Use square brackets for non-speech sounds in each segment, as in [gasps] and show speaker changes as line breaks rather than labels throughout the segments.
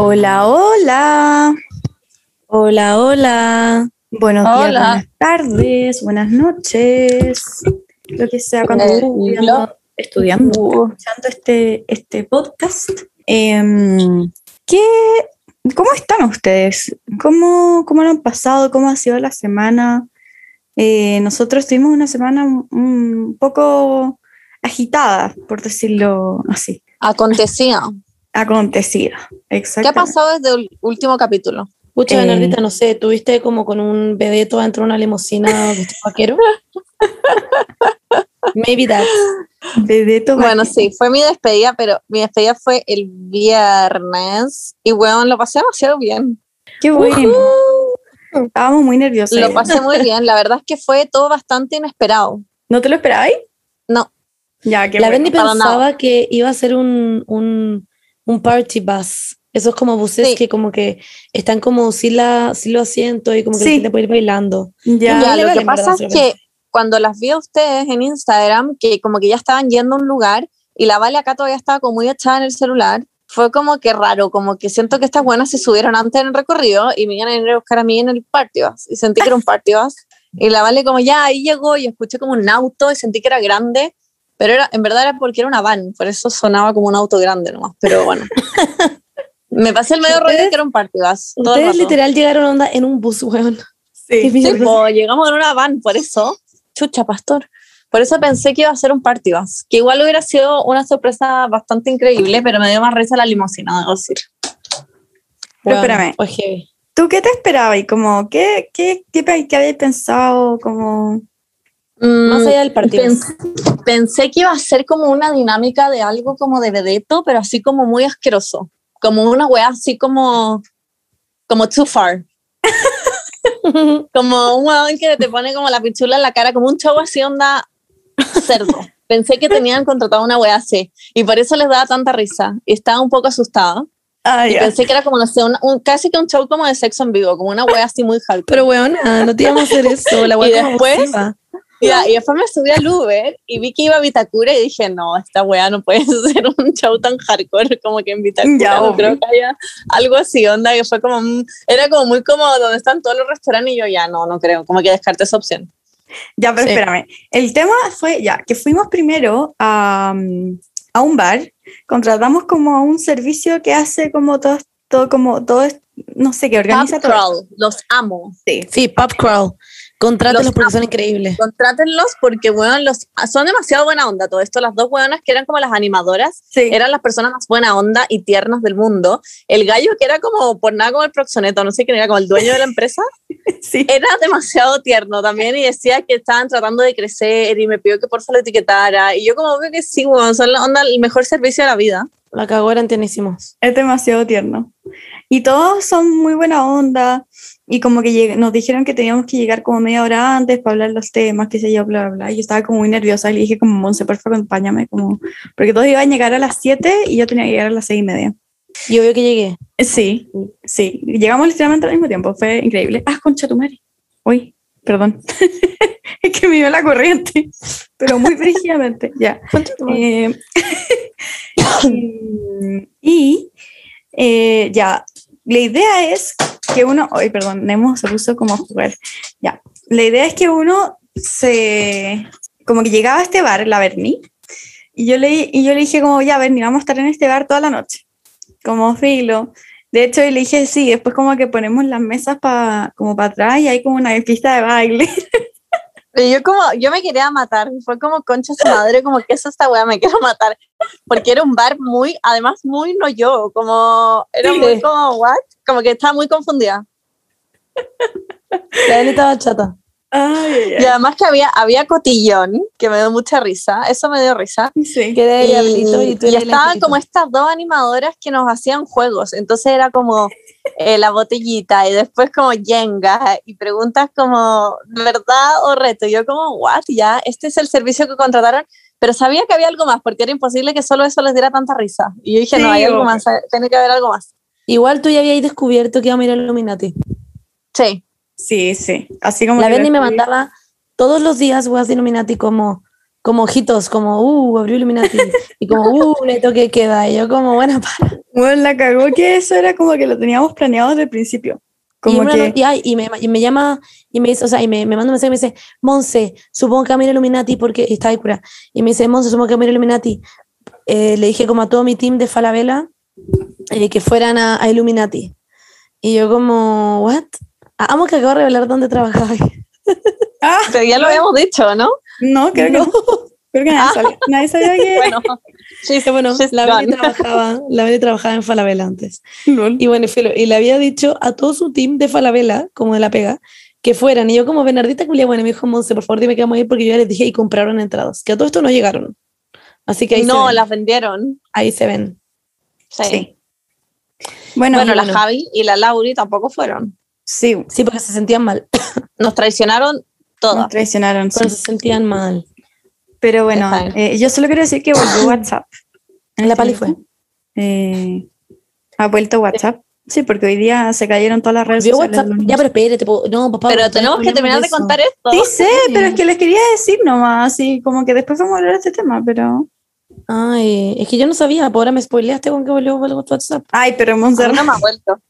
Hola, hola.
Hola, hola.
Buenos días, buenas tardes, buenas noches. Lo que sea cuando
Hello.
estudiando, estudiando, escuchando este, este podcast. Em, ¿qué, ¿Cómo están ustedes? ¿Cómo, ¿Cómo lo han pasado? ¿Cómo ha sido la semana? Eh, nosotros tuvimos una semana un- un poco agitada, por decirlo así.
Acontecía.
Acontecida.
¿Qué ha pasado desde el último capítulo?
Pucha,
Eh.
Bernardita, no sé, ¿tuviste como con un vedeto dentro de una limusina de [laughs] vaquero? Maybe that.
Bebeto
Bueno, sí, fue mi despedida, pero mi despedida fue el viernes y bueno, lo pasé demasiado bien.
Qué bueno. Estábamos muy nerviosos.
Lo pasé muy [laughs] bien. La verdad es que fue todo bastante inesperado.
¿No te lo esperabais?
No,
Ya, qué
La
bueno.
Para
pensaba que iba a ser un, un, un party bus. Esos como buses
Sí.
que como que están como sin, la, sin los asientos y como que
Sí.
la gente puede ir bailando.
Ya.
Ya, lo que pasa es
lo
que cuando las vi a ustedes en Instagram, que como que ya estaban yendo a un lugar y la Vale acá todavía estaba como muy echada en el celular, fue como que raro, como que siento que estas buenas se subieron antes en el recorrido y me iban a venir a buscar a mí en el party bus y sentí que era un party bus y la Vale como ya ahí llegó y escuché como un auto y sentí que era grande, pero era, en verdad era porque era una van, por eso sonaba como un auto grande nomás, pero bueno. [laughs] Me pasé el medio rollo que era un party bus. todo el
Ustedes literal llegaron onda en un bus, weón.
Sí.
Sí, po, llegamos en una van, por eso. Chucha, pastor. Por eso pensé que iba a ser un party bus, que igual hubiera sido una sorpresa bastante increíble, pero me dio más risa la limusina, debo decir.
Pero
Weón,
espérame.
heavy.
¿Tú qué te esperabas? Y como, ¿qué, qué, qué, qué habías pensado? Como,
Más allá del party bus.
Pens- pensé que iba a ser como una dinámica de algo como de vedeto, pero así como muy asqueroso. Como una wea así como, como too far. [laughs] como un weón que te pone como la pichula en la cara, como un show así onda cerdo. Pensé que tenían contratado una wea así y por eso les daba tanta risa. Y estaba un poco asustada.
ah,
Y
ya.
pensé que era como, no sé, un, un- casi que un show como de sexo en vivo, como una wea así muy hardcore.
Pero weón, no te íbamos a hacer eso. La [laughs]
Y
weá como
después- y después me subí al Uber y vi que iba a Vitacura y dije, no, esta wea no puede [laughs] ser un show tan hardcore como que en Vitacura.
Ya,
no creo que haya algo así, onda, que fue como, era como muy como donde están todos los restaurantes y yo ya, no, no creo, como que descarté esa opción.
Ya, pero
Sí.
espérame. El tema fue, ya, que fuimos primero a, a un bar, contratamos como un servicio que hace como todo, todo como todo, es- no sé, que organiza todo.
Crawl, los amo.
Sí.
Sí, Pop Crawl. Contrátenlos
Los
porque son increíbles.
Contrátenlos porque, weón, los, son demasiado buena onda todo esto. Las dos weonas que eran como las animadoras,
Sí.
eran las personas más buena onda y tiernas del mundo. El gallo que era como, por nada como el proxoneto, no sé quién era, como el dueño de la empresa, [laughs]
sí.
era demasiado tierno también y decía que estaban tratando de crecer y me pidió que por favor lo etiquetara. Y yo como obvio que sí, weón, son la onda, el mejor servicio de la vida.
La cagó, eran tiernísimos.
Es demasiado tierno. Y todos son muy buena onda. Y como que nos dijeron que teníamos que llegar como media hora antes para hablar los temas, qué sé yo, bla, bla, bla. Y yo estaba como muy nerviosa y le dije como, Monse, por favor, acompáñame. Como, porque todos iban a llegar a las 7 y yo tenía que llegar a las 6 y media.
Y obvio que llegué.
Sí, sí. Llegamos literalmente al mismo tiempo. Fue increíble. Ah, concha tu madre. Uy, perdón. [laughs] es que me dio la corriente, pero muy [laughs] brígidamente. Ya. Eh, [laughs] y eh, ya, la idea es que uno, ay, perdón, Nemo se puso como a jugar. Ya, la idea es que uno se, como que llegaba a este bar, la Berni, y yo le, y yo le dije como, ya, Berni, vamos a estar en este bar toda la noche, como filo. De hecho, le dije, sí, después como que ponemos las mesas pa, como para atrás y hay como una pista de baile. [laughs]
Yo como, yo me quería matar, fue como concha su madre, como que es esta weá, me quiero matar, porque era un bar muy, además muy no yo, como, era
Sí.
muy como, what, como que estaba muy confundida.
La estaba chata.
Ay, ay,
Y además que había, había cotillón, que me dio mucha risa, eso me dio risa.
Sí.
Que
Y,
diablito y tú
y estaban como estas dos animadoras que nos hacían juegos. Entonces era como eh, la botellita y después como Jenga y preguntas como verdad o reto. Y yo como, what, ya, este es el servicio que contrataron. Pero sabía que había algo más porque era imposible que solo eso les diera tanta risa. Y yo dije, no,
Sí,
hay algo más, eh, tiene que haber algo más.
Igual tú ya habías descubierto que iba a mirar Illuminati.
Sí,
Sí, sí. Así como
La Berni me mandaba todos los días weas de Illuminati como como ojitos, como, uh, abrió Illuminati. y como, uh, [laughs] neto que queda. Y yo como, bueno, para.
Bueno, la cagó que eso era como que lo teníamos planeado desde el principio.
Y,
Como
una
que,
no- y, y me, y me llama y me dice, o sea, y me, me manda un mensaje y me dice, Monse, supongo que va a ir Illuminati porque y está ahí cura. Y me dice, Monse, supongo que va a ir Illuminati. Eh, le dije como a todo mi team de Falabella eh, que fueran a, a Illuminati. Y yo como, ¿what? Ah, amo que acabo de revelar dónde trabajaba.
ah,
Pero ya lo habíamos dicho, ¿no?
no, creo que
No.
Creo que nadie sabía, nadie sabía que... [laughs]
Bueno, she's,
Que bueno,
she's
la Beli trabajaba, [laughs] la Beli trabajaba en Falabella antes.
Lol.
Y bueno, y filo, y le había dicho a todo su team de Falabella, como de la pega, que fueran. Y yo como Bernardita Culia, bueno, me dijo, Monse, por favor dime que vamos a ir porque yo ya les dije y compraron entradas. Que a todo esto no llegaron. Así que ahí, se,
No,
ven,
las vendieron.
ahí se ven.
Sí.
Sí. Bueno,
Bueno, la
bueno.
Javi y la Lauri tampoco fueron.
Sí,
Sí, porque se sentían mal. [coughs]
Nos traicionaron todas.
nos traicionaron. sí.
Pero se sentían mal.
Pero bueno, eh, yo solo quiero decir que volvió WhatsApp.
La Pali fue.
Eh, ha vuelto WhatsApp. Sí, porque hoy día se cayeron todas las redes
Vio
sociales.
WhatsApp. Ya, pero espérate. No, papá.
Pero tenemos que terminar de contar esto.
Sí sé, pero es que les quería decir nomás, así como que después vamos a hablar de este tema, pero...
Ay, es que yo no sabía, por ahora me spoileaste con que volvió WhatsApp.
Ay, pero
A mí
Montserrat,
no me ha vuelto.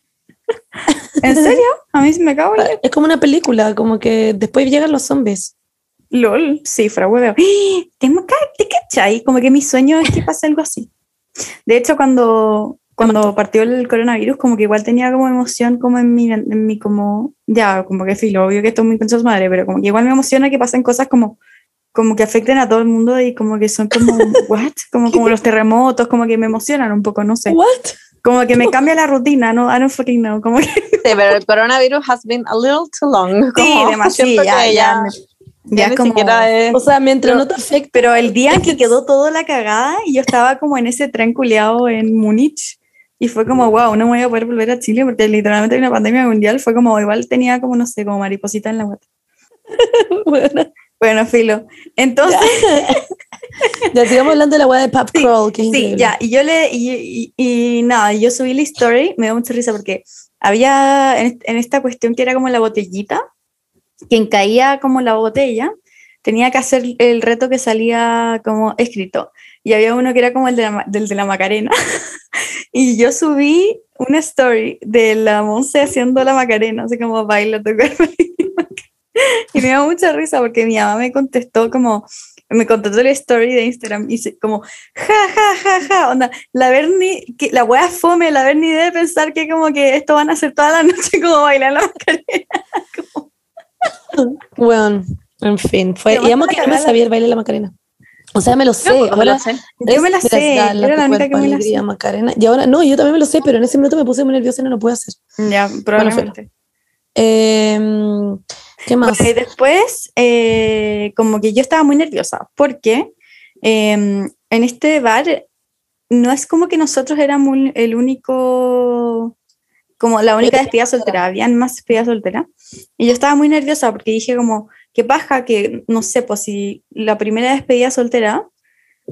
¿En [laughs] serio? A mí se me acabó el...
Es como una película, como que después llegan los zombies.
LOL, sí, fra hueveo. ¡Ah! Tengo que, ¿te cachai? Como que mi sueño es que pase algo así. De hecho, cuando, cuando partió el coronavirus, como que igual tenía como emoción como en mi, en mi como, ya, como que filo, obvio que esto es muy con su madre, pero como que igual me emociona que pasen cosas como, como que afecten a todo el mundo y como que son como, [laughs] what? Como, como los terremotos, como que me emocionan un poco, no sé.
¿What?
Como que me cambia la rutina, no, I don't fucking know. Como que, [laughs]
Sí, pero el coronavirus has been a little too long.
sí,
Como
demasiado,
siento
ya, ya, me-
ya
ya
ni
como...
es.
O sea, mientras
Pero-
no te afecte.
Pero el día en que quedó todo la cagada y yo estaba como en ese tren culiado en Múnich y fue como, wow, no voy a poder volver a Chile porque literalmente hay una pandemia mundial. Fue como, igual tenía como, no sé, como mariposita en la guata. [laughs]
Bueno,
Bueno, filo. Entonces, [laughs]
ya sigamos hablando de la weá de Pap
Sí,
Crawl, que es
sí,
increíble.
ya. Y yo le, y, y- y nada, yo subí la story, me dio mucha risa porque había en, en esta cuestión que era como la botellita, quien caía como la botella, tenía que hacer el reto que salía como escrito. Y había uno que era como el de la, del de la Macarena. [laughs] y yo subí una story de la Monse haciendo la Macarena, así como baila cuerpo. [laughs] [laughs] y me dio mucha risa porque mi mamá me contestó como, me contestó la story de Instagram y se- como, ja, ja, ja, ja, onda, la Bernie, que la wea fome, la Bernie debe pensar que como que esto van a hacer toda la [laughs] noche como bailar la Macarena. [laughs]
Bueno, en fin, fue. Y amo que no me sabía el baile de la Macarena. O sea, me lo sé.
Yo tampoco
ahora
sé.
Yo me la sé,
gracias a
era la única que me la sé.
Macarena. Y ahora, no, yo también me lo sé, pero en ese minuto me puse muy nerviosa y no lo pude hacer.
Ya, probablemente.
Em, ¿Qué más?
Bueno, y después, eh, como que yo estaba muy nerviosa, porque em, en este bar no es como que nosotros éramos el único, como la única despedida soltera, habían más despedidas solteras. Y yo estaba muy nerviosa porque dije como, qué paja que, no sé, pues si la primera despedida soltera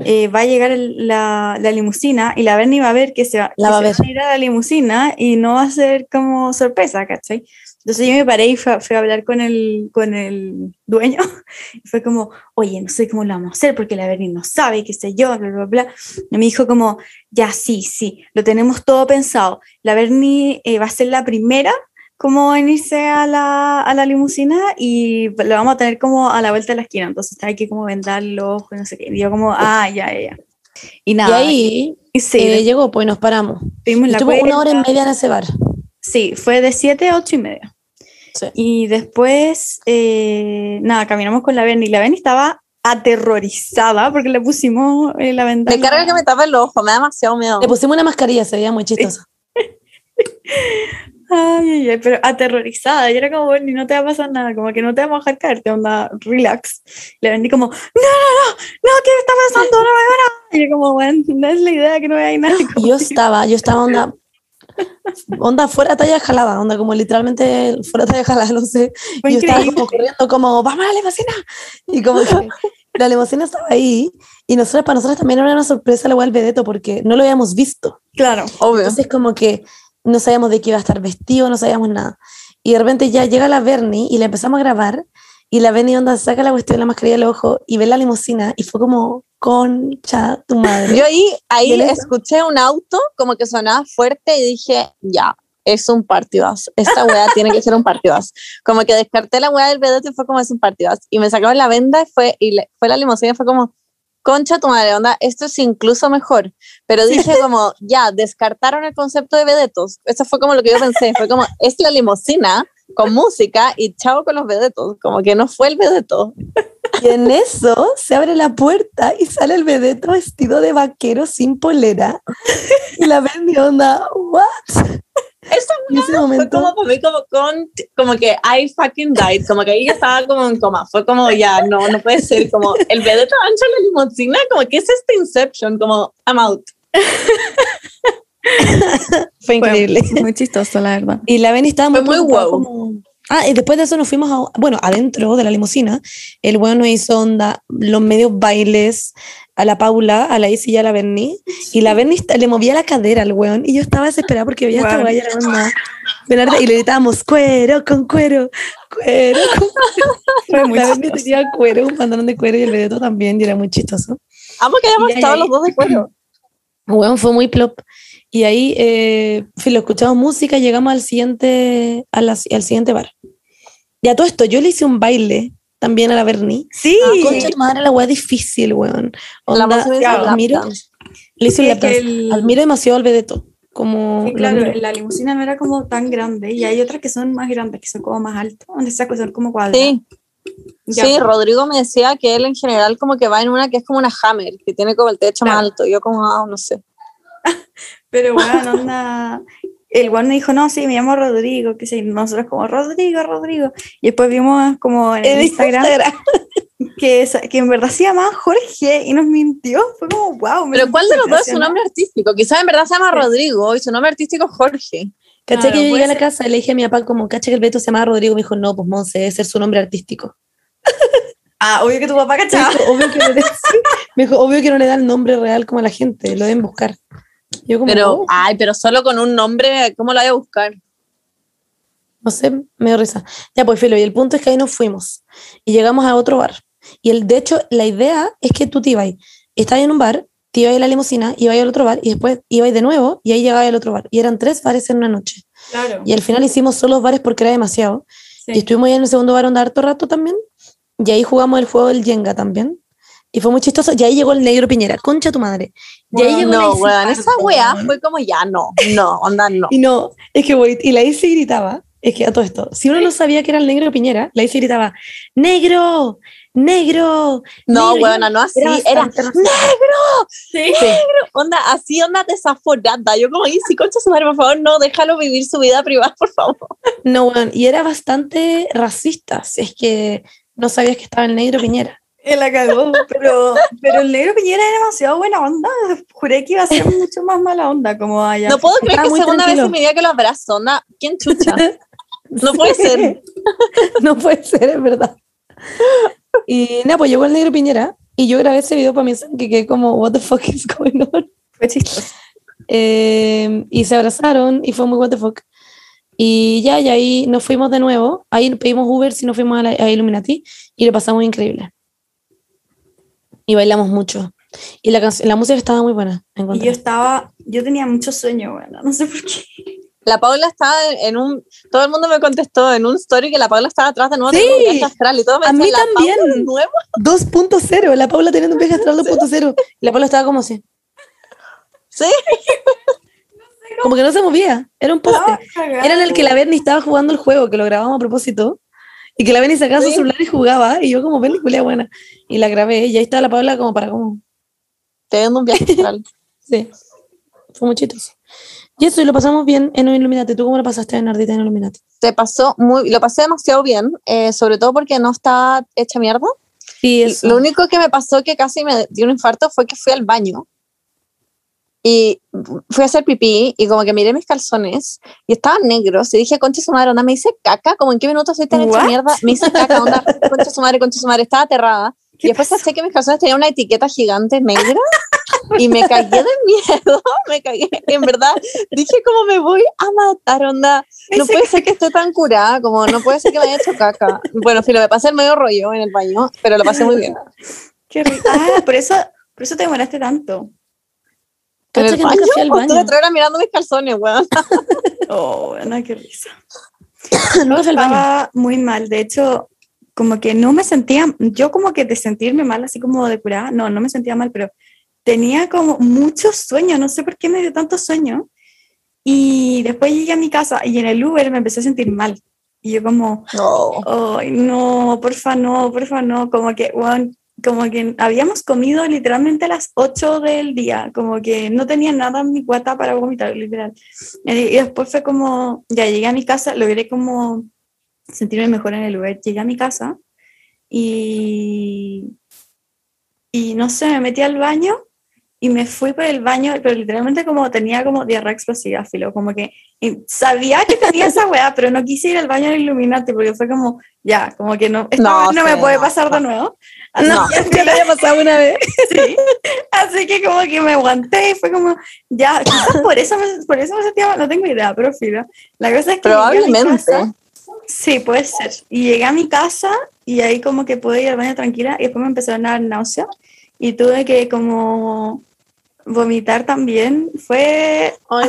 eh, va a llegar el- la, la limusina y la Bernie va a ver que se va,
La
que
va a
se van ir a la limusina y no va a ser como sorpresa, ¿cachai? Entonces yo me paré y fui a, fui a hablar con el, con el dueño [laughs] y fue como, oye, no sé cómo lo vamos a hacer porque la Bernie no sabe, qué sé yo, bla, bla, bla. Y me dijo como, ya, sí, sí, lo tenemos todo pensado. La Bernie eh, va a ser la primera como en irse a la, a la limusina y lo vamos a tener como a la vuelta de la esquina, entonces hay que como vendar los ojos y no sé qué. Y yo como, ah, ya, ya. Y
y
nada,
ahí
y sí,
eh, llegó, pues nos paramos.
tuvimos
Y
la
una hora y media en ese bar.
Sí, fue de 7 a 8 y media.
Sí.
Y después, eh, nada, caminamos con la Bernie. La Bernie estaba aterrorizada porque le pusimos eh, la ventana.
Me carga que me tape el ojo, me da demasiado miedo.
Le pusimos una mascarilla, se veía muy chistosa. [laughs]
Ay, ay, ay, pero aterrorizada. Y era como, Bernie, no te va a pasar nada, como que no te vamos a dejar caerte, onda, relax. Le vendí como, no, no, no, no, ¿qué está pasando? No van a... Y yo como, bueno, no es la idea que no vea nada. [gasps]
Y yo estaba, yo estaba onda, onda fuera talla jalada, onda como literalmente fuera talla jalada, no sé.
Fue
yo estaba como corriendo como, vamos a la limusina. Y como que [laughs] la limusina estaba ahí y nosotros, para nosotros también era una sorpresa la weá del vedeto porque no lo habíamos visto.
Claro.
Obvio.
Entonces como que no sabíamos de qué iba a estar vestido, no sabíamos nada. Y de repente ya llega la Bernie y la empezamos a grabar Y la Benny onda saca la cuestión de la mascarilla del ojo y ve la limusina y fue como, concha tu madre.
Yo ahí, ahí
¿Y el-
escuché un auto como que sonaba fuerte y dije, ya, es un partidas. Esta weá [laughs] tiene que ser un partidas. Como que descarté la weá del vedette y fue como es un partidas. Y me sacaron la venda y fue, y le- fue la limusina y fue como, concha tu madre, onda, esto es incluso mejor. Pero dije como, ya, descartaron el concepto de vedetos. Eso fue como lo que yo pensé. Fue como, es la limusina con música y chao con los vedetos. Como que no fue el vedeto. [laughs]
Y en eso se abre la puerta y sale el vedeto vestido de vaquero sin polera. Y la Benny onda, ¿what? [laughs] Ese
fue
momento,
como para mí como con como que I fucking died como que ahí yo estaba como en coma fue como ya no no puede ser como el vedeto ancho en la limusina como que es este Inception como I'm out [laughs]
fue
Fue
increíble.
Muy chistoso, la verdad.
Y la Benny estaba muy,
Fue muy wow.
como- Ah, y después de eso nos fuimos a, bueno, adentro de la limusina, el weón nos hizo onda, los medios bailes a la Paula, a la Isi y a la Berni, y la Berni le movía la cadera al weón, y yo estaba desesperada porque veía a esta guaya la y le gritábamos, cuero con cuero, cuero con [laughs]
muy
La Berni tenía cuero, un pantalón de cuero, y el Vedeto también, y era muy chistoso.
amo que hayamos
Y ahí-
estado los dos de acuerdo [laughs]
Weón, fue muy plop. Y ahí, eh, en fin, lo escuchamos música y llegamos al siguiente, a la- al siguiente bar. Y a todo esto, yo le hice un baile también a la Berni.
Sí,
Ah, concha tu madre, la weá difícil, weón.
la
Onda,
voz
claro,
lap
admiro,
dance.
le hice un
Sí,
lap
que
dance.
el-
Admiro demasiado al Vedeto. Como
Sí, claro, la limusina no era como tan grande y hay otras que son más grandes, que son como más altas, donde esas cosas son como cuadradas.
sí
Ya,
sí. Rodrigo me decía que él en general como que va en una que es como una Hammer que tiene como el techo más
Claro.
alto yo como ah, no sé [laughs]
Pero bueno, onda. El guardia dijo, no, sí, me llamo Rodrigo, que sé, nosotros como Rodrigo, Rodrigo. Y después vimos como en el Instagram [laughs] que, que en verdad se llamaba Jorge y nos mintió. Fue como, wow.
pero ¿cuál de los dos es su nombre artístico? quizás en verdad se llama
Sí.
Rodrigo y su nombre artístico es Jorge
Caché que yo llegué a la casa y le dije a mi papá como, caché que el Vedeto se llamaba Rodrigo. Me dijo, no, pues Monse, debe ser su nombre artístico. [laughs]
Ah, obvio que tu papá
Me
cachaba.
dijo, obvio que no le, [laughs] me dijo, obvio que no le da el nombre real como a la gente, lo deben buscar. Yo como,
pero
"Oh".
ay pero solo con un nombre ¿cómo lo voy a buscar?
No sé, me dio risa. Ya, pues, Filo, y el punto es que ahí nos fuimos y llegamos a otro bar. Y el, de hecho, la idea es que tú te ibas, estabas en un bar, te ibas a la limusina, ibas al otro bar y después ibas de nuevo y ahí llegabas al otro bar. Y eran tres bares en una noche.
Claro.
Y al final hicimos solo bares porque era demasiado.
sí.
Y estuvimos ahí en el segundo bar donde harto rato también. Y ahí jugamos el juego del Jenga también. Y fue muy chistoso. Y ahí llegó el negro Piñera, concha tu madre. Y ahí
Bueno,
llegó
No, weón, esa weá fue como ya, no, no, onda, no.
Y no, es que wait, y la Isi gritaba, es que a todo esto, si uno no sabía que era el negro Piñera, la Isi gritaba, negro, negro.
No,
negro".
weón, no así,
Era
negro,
Sí.
Sí.
onda, así, onda desaforada. Yo como, si concha su madre, por favor, no, déjalo vivir su vida privada, por favor.
No, weón, y era bastante racista, si es que no sabías que estaba el negro Piñera. [laughs]
Él la cagó, pero, pero el negro Piñera era demasiado buena onda. Juré que iba a ser [laughs] mucho más mala onda, como allá.
No puedo creer que segunda vez en mi vida que lo abrazo, onda, ¿quién chucha? [laughs] No puede ser.
no puede ser, es verdad. Y nada, pues llegó el negro Piñera y yo grabé ese video para mí que quedé como, what the fuck is going on?
Fue chistoso.
Eh, y se abrazaron y fue muy what the fuck. Y ya, y ahí nos fuimos de nuevo. Ahí pedimos Uber si nos fuimos a, la, a Illuminati y lo pasamos increíble. Y bailamos mucho. Y la, la música estaba muy buena.
Y yo estaba, yo tenía mucho sueño, bueno, no sé por qué.
La Paula estaba en un, todo el mundo me contestó en un story que la Paula estaba atrás de nuevo
Sí.
un viaje astral y todo me
A mí
"¿La
también.
Paula de nuevo? [laughs]
2.0, la Paula teniendo un viaje [laughs] astral 2.0. Y la Paula estaba como así.
Sí,
Como que no se movía. Era un poste. Era en el que la Bernie estaba jugando el juego, que lo grabamos a propósito. Y que la Bernie sacaba su celular y jugaba. Y yo como película buena. Y la grabé. Y ahí estaba la Paula como para como...
teniendo un viaje. [laughs]
Sí. Fue muy chistoso. Y eso, y lo pasamos bien en un Illuminati. ¿Tú cómo lo pasaste en Ardita en Illuminati?
Se pasó muy, lo pasé demasiado bien, eh, sobre todo porque no estaba hecha mierda.
Sí, eso.
Lo único que me pasó que casi me dio un infarto fue que fui al baño y fui a hacer pipí y como que miré mis calzones y estaban negros y dije, concha su madre, onda, me hice caca, como en qué minutos soy tan hecha mierda, me hice caca, onda, [laughs] concha su madre, concha su madre, estaba aterrada. Y
¿Qué
después
pasó?
caché que mis calzones tenían una etiqueta gigante negra y me cagué de miedo, [laughs] me cagué, en verdad, dije como me voy a matar, onda, no puede ser que esté tan curada, como no puede ser que me haya hecho caca. Bueno, filo, me pasé el medio rollo en el baño, pero lo pasé muy bien.
Qué rico. Ah, por eso, por eso te demoraste tanto.
En el baño,
fui al
pues, estuve
baño.
tres horas mirando mis calzones, weón. [laughs]
Oh, no, qué risa. [coughs]
Baño.
Estaba muy mal. De hecho, como que no me sentía, yo como que de sentirme mal, así como de curada, no, no me sentía mal, pero tenía como mucho sueño, no sé por qué me dio tanto sueño. Y después llegué a mi casa y en el Uber me empecé a sentir mal. Y yo como,
No.
ay, no, porfa, no, porfa, no, como que, bueno, como que habíamos comido literalmente a las 8 del día, como que no tenía nada en mi cuata para vomitar, literal. Y, después fue como, ya llegué a mi casa, logré como sentirme mejor en el lugar, llegué a mi casa y, y no sé, me metí al baño y me fui por el baño, pero literalmente como tenía como diarrea explosiva, filo, como que sabía que tenía esa weá, pero no quise ir al baño del Illuminati porque fue como, ya, como que no, esta
No,
no me puede
no,
pasar de nuevo.
No. [laughs]
Ya te había pasado una vez.
sí. [laughs] Así que como que me aguanté y fue como, ya, quizás por eso me, por eso me sentía no tengo idea, pero filo. La cosa es que
Probablemente.
casa- sí, puede ser. Y llegué a mi casa y ahí como que pude ir al baño tranquila y después me empezaron a dar náusea y tuve que como vomitar también. Fue
Ay.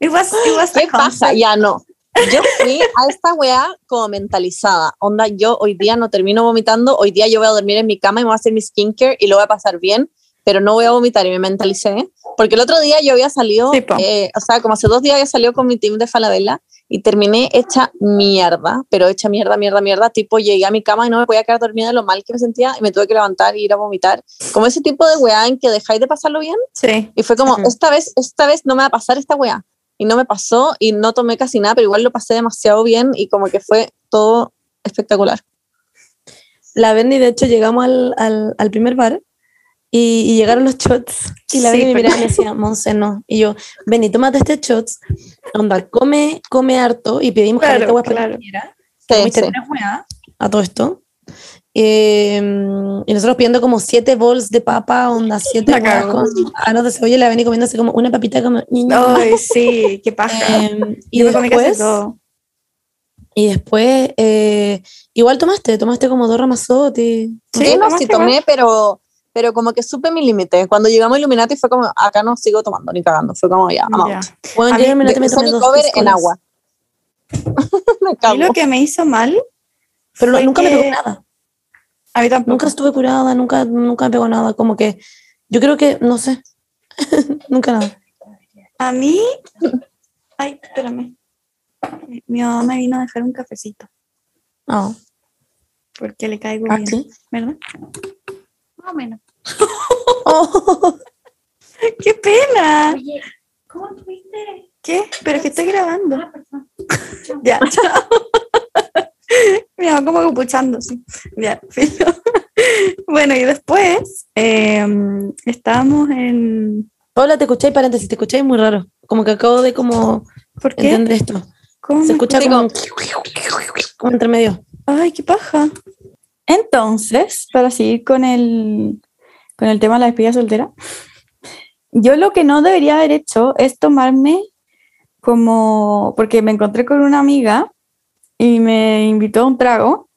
It was, it was
¿Qué pasa? Ya no. Yo fui a esta weá como mentalizada. Onda, yo hoy día no termino vomitando, hoy día yo voy a dormir en mi cama y me voy a hacer mi skincare y lo voy a pasar bien, pero no voy a vomitar y me mentalicé. Porque el otro día yo había salido,
Sí,
eh, o sea, como hace dos días había salido con mi team de Falabella y terminé hecha mierda, pero hecha mierda, mierda, mierda. Tipo, llegué a mi cama y no me podía quedar dormida de lo mal que me sentía y me tuve que levantar y ir a vomitar. Como ese tipo de weá en que dejáis de pasarlo bien
Sí.
y fue como, esta vez, esta vez no me va a pasar esta weá. Y no me pasó y no tomé casi nada, pero igual lo pasé demasiado bien y como que fue todo espectacular.
La Benny, de hecho, llegamos al, al, al primer bar y, y llegaron los shots. Y la
Sí,
Benny me miraba y me decía, Monse, no. Y yo, Benny, tómate este shots. Onda, come, come harto. Y pedimos
Claro,
caleta hueá para
claro.
que.
Sí, sí.
a todo esto. Eh, y nosotros pidiendo como siete bols de papa, onda, siete con aros de cebolla. Y la Benny comiéndose como una papita como...
Ay, sí, qué paja.
Eh, y
me
después, y después eh, igual tomaste, tomaste como dos ramazotti.
Sí,
Sí, no, sí tomé, pero, pero como que supe mi límite. Cuando llegamos a Illuminati fue como, acá no sigo tomando ni cagando. Fue como, ya,
Ya.
out.
Bueno, yo Illuminati me tomé dos
cover en agua. [laughs] me
mí lo que me hizo mal.
Pero nunca me
que-
pegó nada.
A mí tampoco.
Nunca estuve curada, nunca, nunca me pegó nada. Como que yo creo que, no sé, [laughs] nunca nada.
A mí. Ay, espérame. Mi mamá me vino a dejar un cafecito
No.
porque le caigo
¿Ah,
bien,
sí?
¿verdad? Más o menos. [laughs]
Oh, [laughs]
¡Qué pena!
Oye, ¿cómo tuviste?
¿Qué? Pero es que estoy grabando. Ya, chao. [laughs] Mi mamá como escuchando, sí. Ya. [laughs] Bueno, y después eh, estábamos en.
Paula, te escucháis paréntesis, te escucháis muy raro. Como que acabo de como
¿Por qué?
entender esto.
¿Cómo
Se escucha como, como entre medio.
Ay, qué paja. Entonces, para seguir con el, con el tema de la despedida soltera, yo lo que no debería haber hecho es tomarme como, porque me encontré con una amiga y me invitó a un trago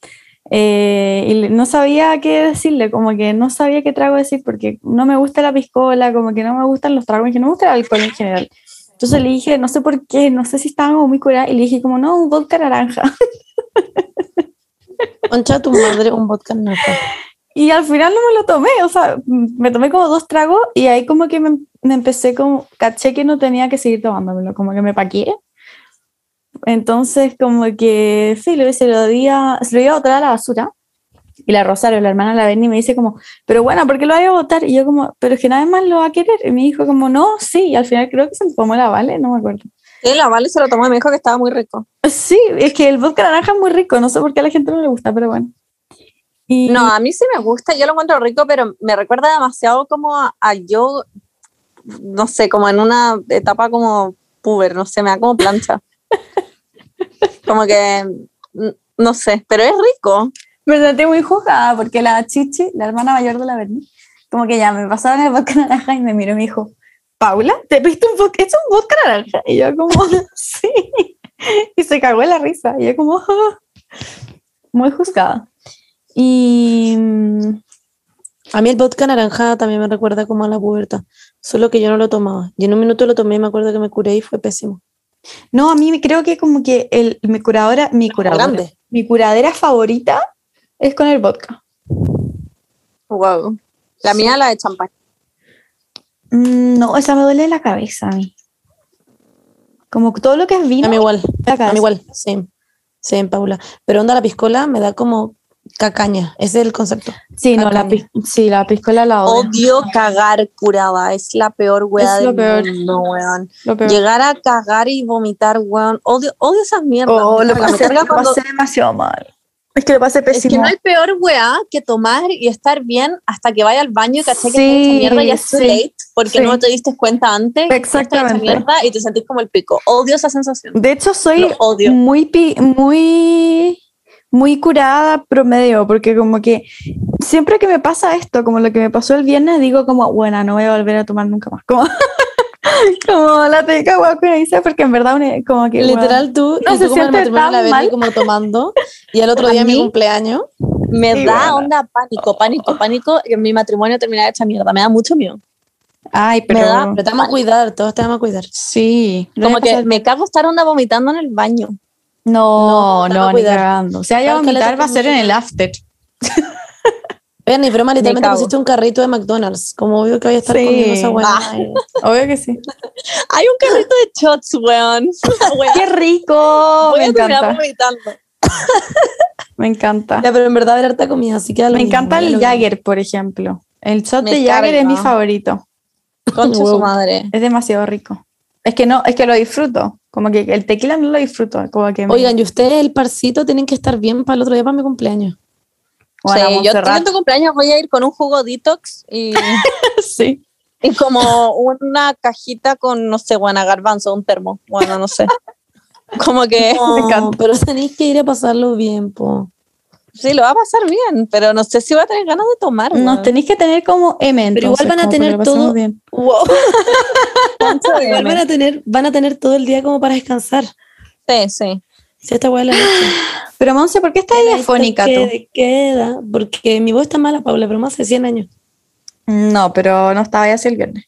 eh, y no sabía qué decirle, como que no sabía qué trago decir porque no me gusta la piscola, como que no me gustan los tragos, que no me gusta el alcohol en general. Entonces le dije, no sé por qué, no sé si estaba como muy curada, y le dije como, no, un vodka naranja. [laughs]
Concha tu madre, un vodka naranja.
Y al final no me lo tomé, o sea, me tomé como dos tragos y ahí como que me, me empecé como, caché que no tenía que seguir tomándomelo, como que me paqué. Entonces como que, sí, lo, se lo di a, se lo iba a botar a la basura. Y la Rosario, la hermana la Benny, me dice como, pero bueno, ¿por qué lo voy a botar? Y yo como, pero es que nadie más lo va a querer. Y me dijo como, no, sí, y al final creo que se lo tomó la Vale, no me acuerdo.
Sí, la Vale se lo tomó y me dijo que estaba muy rico.
Sí, es que el vodka naranja es muy rico, no sé por qué a la gente no le gusta, pero bueno. Y,
No, a mí sí me gusta, yo lo encuentro rico, pero me recuerda demasiado como a, a yo, no sé, como en una etapa como puber, no sé, me da como plancha. Como que, no sé, pero es rico.
me sentí muy juzgada porque la Chichi, la hermana mayor de la Berni, como que ya me pasaron el vodka naranja y me miró y me dijo, Paula, ¿te pediste un vodka? ¿Es un vodka naranja? Y yo como, [laughs] sí. Y se cagó en la risa. Y yo como, "Ah". muy juzgada. Y mm,
A mí el vodka naranja también me recuerda como a la pubertad, solo que yo no lo tomaba. Y en un minuto lo tomé y me acuerdo que me curé y fue pésimo.
No, a mí me- creo que como que el, mi curadora, mi curadora,
Grande.
mi curadera favorita es con el vodka.
Wow. La mía la de champán.
Mm, No, esa me duele la cabeza a mí. Como todo lo que es vino.
A mí igual,
la
a mí igual, sí, sí, Paula. Pero onda la piscola me da como cacaña, ese es el concepto.
Sí, no, la, pis- sí, la piscola la odio.
Odio cagar curada. Es la peor wea
Es lo
del
peor.
mundo, weón. Llegar a cagar y vomitar, weón. Odio, odio esas mierdas.
Oh, lo pasé, lo
cuando-
pasé demasiado mal. Es que lo pasé
Es que
pésimo.
no hay peor weá que tomar y estar bien hasta que vaya al baño y caché que
Sí,
sí, mierda y es too late porque
sí.
no te diste cuenta antes. que
Exactamente.
mierda y te sentís como el pico. Odio esa sensación.
De hecho, soy
odio.
muy, pi- muy, muy curada promedio, porque como que siempre que me pasa esto, como lo que me pasó el viernes, digo como, bueno, no voy a volver a tomar nunca más. Como, [laughs] como la que dice, porque en verdad como que...
Literal tú,
No se
el
siente tan mal.
como tomando y al otro [laughs] día mi
mí-
cumpleaños.
Me
Sí,
da
weona.
onda pánico, pánico, pánico que mi matrimonio terminara hecha mierda. Me da mucho miedo.
Ay, pero...
Me da-
Pero te vamos a cuidar, todos te vamos a cuidar.
Sí.
Como que me cago estar onda vomitando en el baño.
No,
No,
no, ni cagando. O sea, ya vomitar va a ser en el after. [laughs]
Vean, ni broma, literalmente pusiste un carrito de McDonald's. Como obvio que voy a estar
Sí.
comiendo esa buena.
Ah. [laughs]
Obvio que sí. [laughs]
Hay un carrito de shots, weón.
¡Qué rico!
Voy
Me
a
encanta.
vomitando.
Me encanta.
Ya, pero en verdad ver harta comida, así que
Me
mismo,
encanta el. Jagger, por ejemplo. El shot
Me
de Jagger es mi favorito.
Concha su madre.
Es demasiado rico. Es que no, es que lo disfruto. Como que el tequila no lo disfruto. Como que me-
Oigan, y ustedes el parcito tienen que estar bien para el otro día para mi cumpleaños.
Bueno,
sí, yo tu cumpleaños voy a ir con un jugo detox y, [laughs]
sí.
y como una cajita con, no sé, buena garbanzo, un termo. Bueno, no sé. Como que [laughs]
pero tenéis que ir a pasarlo bien, po.
Sí, lo va a pasar bien, pero no sé si voy a tener ganas de tomar.
Nos
weón.
tenéis que tener como M.
Pero igual
entonces,
van a tener todo-
bien.
Wow. [laughs] Igual van a tener, van a tener todo el día como para descansar.
Sí, sí.
Si esta hueá la noche. [gasps]
Pero Monse, ¿por qué estás diafónica tú?
queda, queda, porque mi voz está mala, Paula, pero más hace 100 años.
No, pero no estaba ya así el viernes.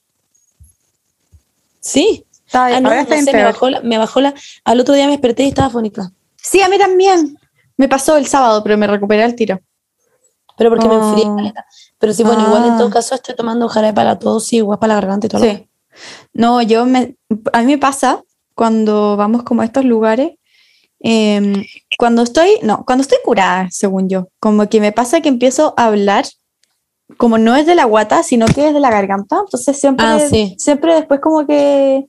Sí.
Estaba,
Ah, no, no sé, me bajó, la, me bajó la... Al otro día me desperté y estaba fónica.
Sí, a mí también. Me pasó el sábado, pero me recuperé al tiro.
Pero porque me
Oh.
enfrié. caleta. Pero sí, bueno, igual en
Ah.
todo caso estoy tomando jarabe para tos y igual para la garganta y todo. lo
Sí. No, yo me, a mí me pasa cuando vamos como a estos lugares, em, cuando estoy, no, cuando estoy curada, según yo, como que me pasa que empiezo a hablar, como no es de la guata, sino que es de la garganta, entonces siempre,
Ah, sí.
siempre después como que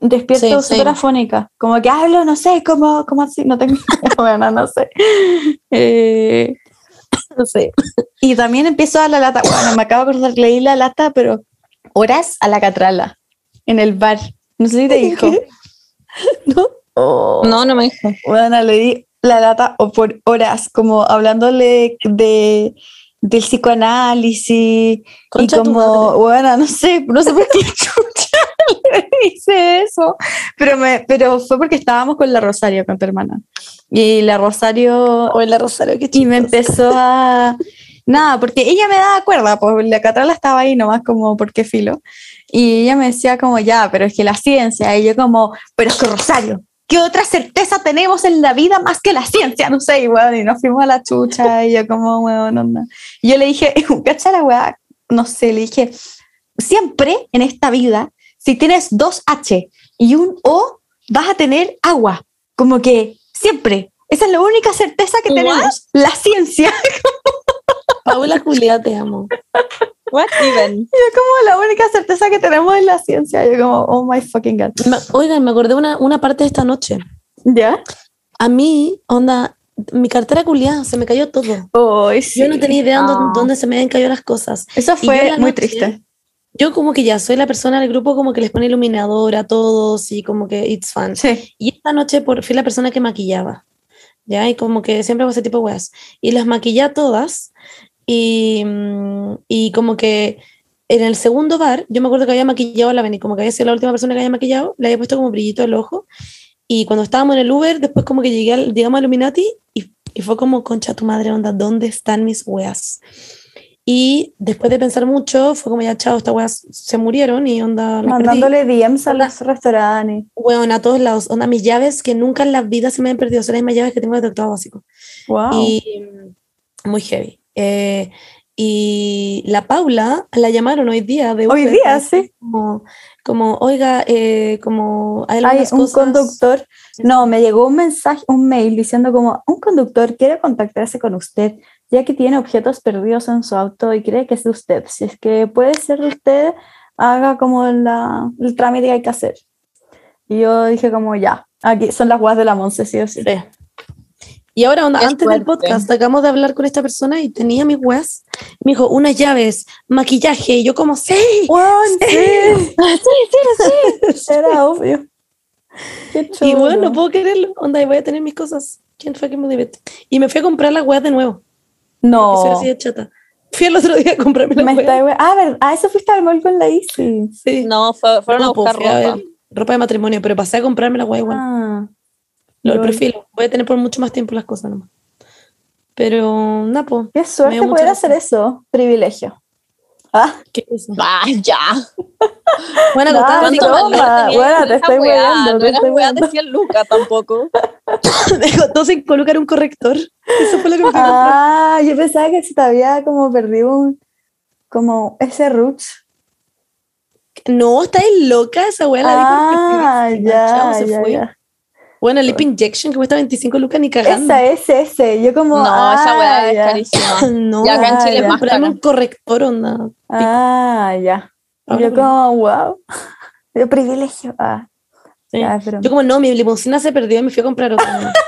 despierto
Sí, sí.
súper afónica, como que hablo, no sé, como, como así, no tengo [laughs] bueno, no sé. Eh,
No sé.
y también empiezo a la lata. Bueno, me acabo de acordar, leí la lata, pero horas a la catrala en el bar. No sé si te dijo. [laughs]
¿No?
Oh.
No, no me dijo.
Bueno, le di la lata o por horas, como hablándole de, del psicoanálisis
Concha
y como, bueno, no sé, no sé por qué [laughs] chucha [laughs] le hice eso, pero, me, pero fue porque estábamos con la Rosario, con tu hermana. Y la Rosario
O la Rosario, qué
y me empezó a... Nada, porque ella me daba cuerda, pues la catrala estaba ahí nomás como porque filo. Y ella me decía como, ya, pero es que la ciencia, y yo como, pero es que Rosario, ¿qué otra certeza tenemos en la vida más que la ciencia? No sé, y bueno, y nos fuimos a la chucha, y yo como, weón, onda. Y yo le dije, [laughs] cacha la weá, no sé, le dije, siempre en esta vida, si tienes dos H y un O, vas a tener agua, como que siempre. Esa es la única certeza que
What?
tenemos, la ciencia. [laughs]
Paula Julia, te amo.
What even?
Yo como la única certeza que tenemos es la ciencia. Yo como, oh my fucking god.
Me- Oigan, me acordé una, una parte de esta noche.
¿Ya?
A mí, onda, mi cartera culiada, se me cayó todo.
Oh, sí.
Yo no tenía idea dónde,
Ah.
dónde se me habían caído las cosas.
Eso fue
la
muy
noche-
triste.
Yo como que ya soy la persona del grupo como que les pone iluminador a todos y como que it's fun.
Sí.
Y esta noche por, fui la persona que maquillaba. ¿Ya? Y como que siempre hago ese tipo de weas. Y las maquillé a todas. Y, mm, y como que en el segundo bar, yo me acuerdo que había maquillado a la Beni, como que había sido la última persona que había maquillado, le había puesto como brillito el ojo. Y cuando estábamos en el Uber, después como que llegué al, llegamos a Illuminati y, y fue como, concha tu madre, onda, ¿dónde están mis weas? Y después de pensar mucho, fue como ya, chao, estas weas se murieron y onda, las perdí.
Mandándole DMs a
Onda.
los restaurantes.
Weón, a todos lados. Onda, mis llaves que nunca en la vida se me han perdido. Son las mismas llaves que tengo de octavo básico.
Wow.
Y muy heavy. Eh, y la Paula la llamaron hoy día de
Hoy día, sí.
Como, como oiga, eh, como hay
Hay un
cosas-
conductor. No, me llegó un mensaje, un mail diciendo como un conductor quiere contactarse con usted, ya que tiene objetos perdidos en su auto y cree que es de usted. Si es que puede ser de usted, haga como la, el trámite que hay que hacer. Y yo dije como ya, aquí son las guas de la Monse, sí o sí.
Sí. Y ahora, onda, antes del
fuerte.
podcast, acabamos de hablar con esta persona y tenía mis weas. Me dijo, unas llaves, maquillaje. Y yo, como, sí.
Weón, sí. [laughs] Era obvio. Qué
Y
chulo.
bueno, no puedo quererlo. Onda, y voy a tener mis cosas. ¿Quién fue que me divierte? Y me fui a comprar las weas de nuevo.
No.
soy así de chata. Fui el otro día a comprarme weas.
está, ah, ver, ah, eso fuiste al mall con la Isi.
Sí.
No, fue- fueron
No,
a
pues,
buscar
a
ropa.
ver ropa de matrimonio, pero pasé a comprarme la wea igual.
Ah,
Lo
lol.
prefiero. Voy a tener por mucho más tiempo las cosas nomás. Pero, nada, po.
qué suerte poder hacer eso. Privilegio. Ah, [laughs]
¿Qué es eso?
Vaya.
Bueno,
No, sí,
cinco
broma.
valores.
Bueno, te estoy weando,
No
te
era
estoy weando.
de 100 lucas tampoco. [laughs]
Costó sin colocar un corrector. Eso fue lo que me.
Ah, yo pensaba que se te había como perdido un, como ese roots.
No, estáis loca esa weá. La
Ah,
chao,
ya,
se
ya,
fue.
ya.
Bueno, el lip injection que cuesta 25 lucas ni cagando.
Esa es ese. Yo como,
No, esa
ah,
weá es
ya.
carísima. [laughs]
no,
Y acá en
Ah,
Chile
ya.
es más cara.
un corrector, onda.
Ah, ya. Yo como, wow. [laughs] De privilegio. Ah,
Sí.
ya, pero
Yo como no, mi limusina se perdió y me fui a comprar otra. [laughs]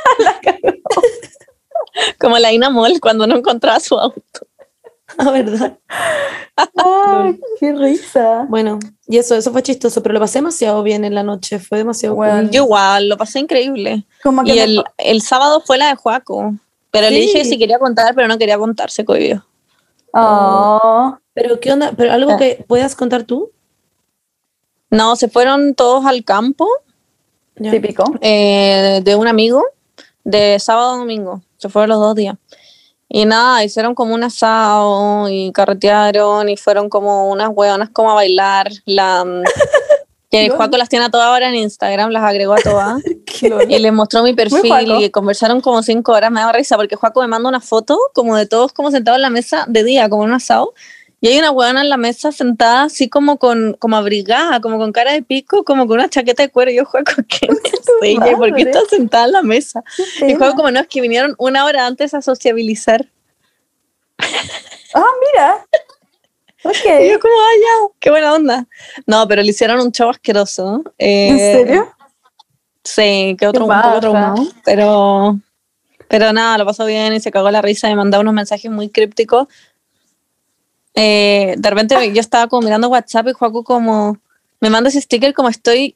Como la Ina Mall cuando no encontraba su auto. [laughs]
Ah, ¿verdad?
Ay, qué risa.
Bueno, y eso, eso fue chistoso, pero lo pasé demasiado bien en la noche, fue demasiado
Bueno,
cool.
Yo igual, lo pasé increíble.
Como que
Y el, el sábado fue la de Juaco. Pero le dije si quería contar, pero no quería contar, se cohibió.
Oh,
Pero qué onda, pero algo
Ah.
que puedas contar tú.
No, se fueron todos al campo
típico.
eh, de un amigo de sábado a domingo. Se fueron los dos días. Y nada, hicieron como un asado y carretearon y fueron como unas hueonas como a bailar. La, mm, [laughs] que. Juaco las tiene a todas ahora en Instagram, las agregó a todas. [laughs] Y les mostró mi perfil y conversaron como cinco horas. Me daba risa porque Juaco me manda una foto como de todos como sentados en la mesa de día, como en un asado. Y hay una huevona en la mesa sentada así como con como abrigada, como con cara de pico, como con una chaqueta de cuero. Y yo, ¿qué [laughs] es ella? ¿Por qué está sentada en la mesa? Y. Juaco, como no, es que vinieron una hora antes a sociabilizar.
Ah, mira. [laughs]
Y
Ok.
yo como, vaya, qué buena onda. No, pero le hicieron un show asqueroso. Eh,
¿En serio?
Sí, que otro un
baja.
poco traumado, pero, pero nada, lo pasó bien y se cagó la risa y mandaba unos mensajes muy crípticos. Eh, de repente yo estaba como mirando WhatsApp y Juaco como me manda ese sticker como estoy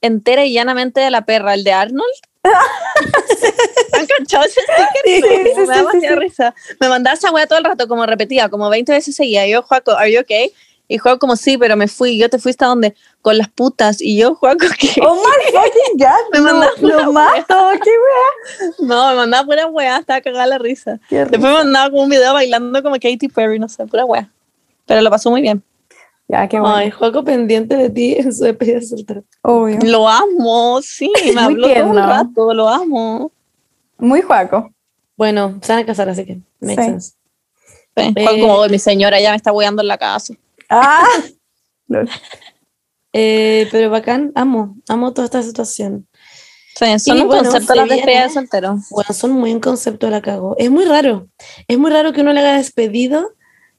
entera y llanamente de la perra, el de Arnold. [laughs] ¿Han cachado ese sticker?
Sí,
me da demasiada risa. Me mandaba esa wea todo el rato, como repetía, como 20 veces seguía. Yo, Juaco, ¿are you okay? Y Juaco como, sí, pero me fui. Yo te fuiste a dónde? Con las putas. Y yo, Juaco, ¿qué?
Oh my [laughs] fucking god.
Me
lo,
mandaste
lo
una
mato. Qué wea.
No, me mandaba pura weá, estaba cagada la risa.
Qué
Después me mandaba como un video bailando como Katy Perry, no sé, pura weá. Pero lo pasó muy bien.
Ya, qué bueno.
Ay, Juaco pendiente de ti en su despedida.
Obvio.
Lo amo, sí, [laughs] me
Muy
habló todo
tierno.
el rato, lo amo.
Muy juaco.
Bueno, se van a casar, así que makes
Sí.
sense.
Sí,
Eh.
Juan como, "Oh, mi señora ya me está weando en la casa.
Ah. [laughs]
Eh, pero bacán, amo, amo toda esta situación.
Sí, son
Y
un
bueno,
concepto las despedidas de soltero.
Bueno, son muy en concepto la cago. Es muy raro. Es muy raro que uno le haga despedido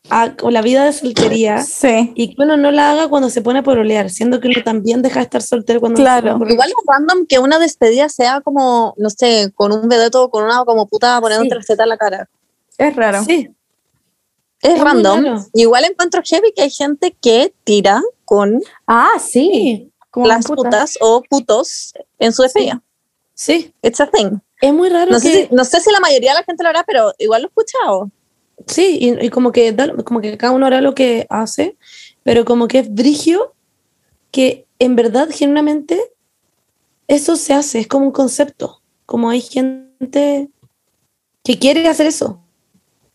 a con la vida de soltería
Sí.
y que uno no la haga cuando se pone a porolear, siendo que uno también deja de estar soltero cuando
Claro.
se pone a porolear.
Igual es random que una despedida sea como, no sé, con un vedeto, con una como puta poniéndote
Sí.
la teta en la cara.
Es raro.
Sí,
Es,
Es
random.
raro.
Igual encuentro heavy que hay gente que tira con
Ah, sí. Como
las
puta.
putas o putos en su despedida.
sí.
It's a thing.
Es muy raro
No
que...
sé, si, no sé si la mayoría de la gente lo hará, pero igual lo he escuchado.
Sí, y, y como, que como que cada uno hará lo que hace, pero como que es brigio que en verdad, genuinamente, eso se hace, es como un concepto. Como hay gente que quiere hacer eso.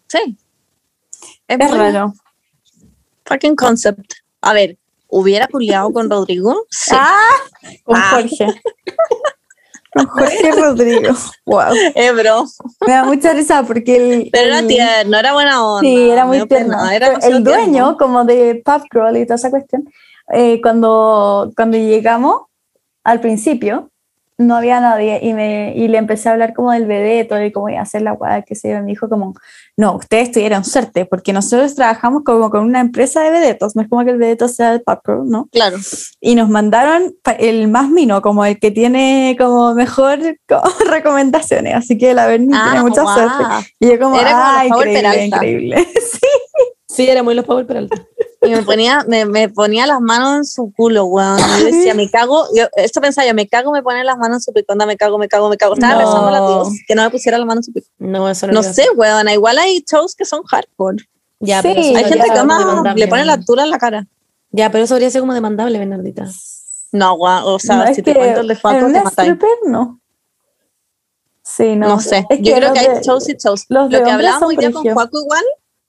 Sí. Es,
raro.
Fucking concept. A ver, ¿hubiera culiado con Rodrigo? Sí.
Ah, con
Ah.
Jorge. [laughs] con Jorge Rodrigo. Wow.
Eh, bro.
Me da mucha risa porque el.
Pero era tierno, era buena onda.
Sí, era muy
pena,
tierno.
era
el dueño,
tierno.
como de Pub Crawl y toda esa cuestión, eh, cuando, cuando llegamos, al principio, no había nadie y, me, y le empecé a hablar como del vedeto y cómo iba a hacer la guada que se iba. Me dijo como, no, ustedes tuvieron suerte porque nosotros trabajamos como con una empresa de vedetos, no es como que el vedeto sea el Crawl, ¿no?
Claro.
y nos mandaron el más mino, como el que tiene como mejor como [laughs] recomendaciones, así que la Berni tiene mucha
guau.
suerte. Y yo como,
Era como
ah, increíble,
Peralta".
increíble. [laughs] Sí.
Sí, era muy los Power Peralta.
Y me ponía, me, me ponía las manos en su culo, weón. Y yo decía, me cago. Yo, esto pensaba yo, me cago, me pone las manos en su pico. Onda, me cago, me cago, me cago. Estaba
No.
rezando a Dios que no me pusiera las manos en su pico.
No, eso no,
No sé, weón. Igual hay shows que son hardcore.
Ya,
Sí,
pero
Hay
ya,
gente que
demandable.
le pone la tula en la cara.
Ya, pero eso habría sido como demandable, Bernardita.
No, weón. O sea,
No,
si te cuento el de
en
Faco, te matáis.
stripper, no. Sí, no.
No, sé.
Es
yo creo que hay
de-
shows y shows.
los
Lo que hablábamos día con. Juaco igual,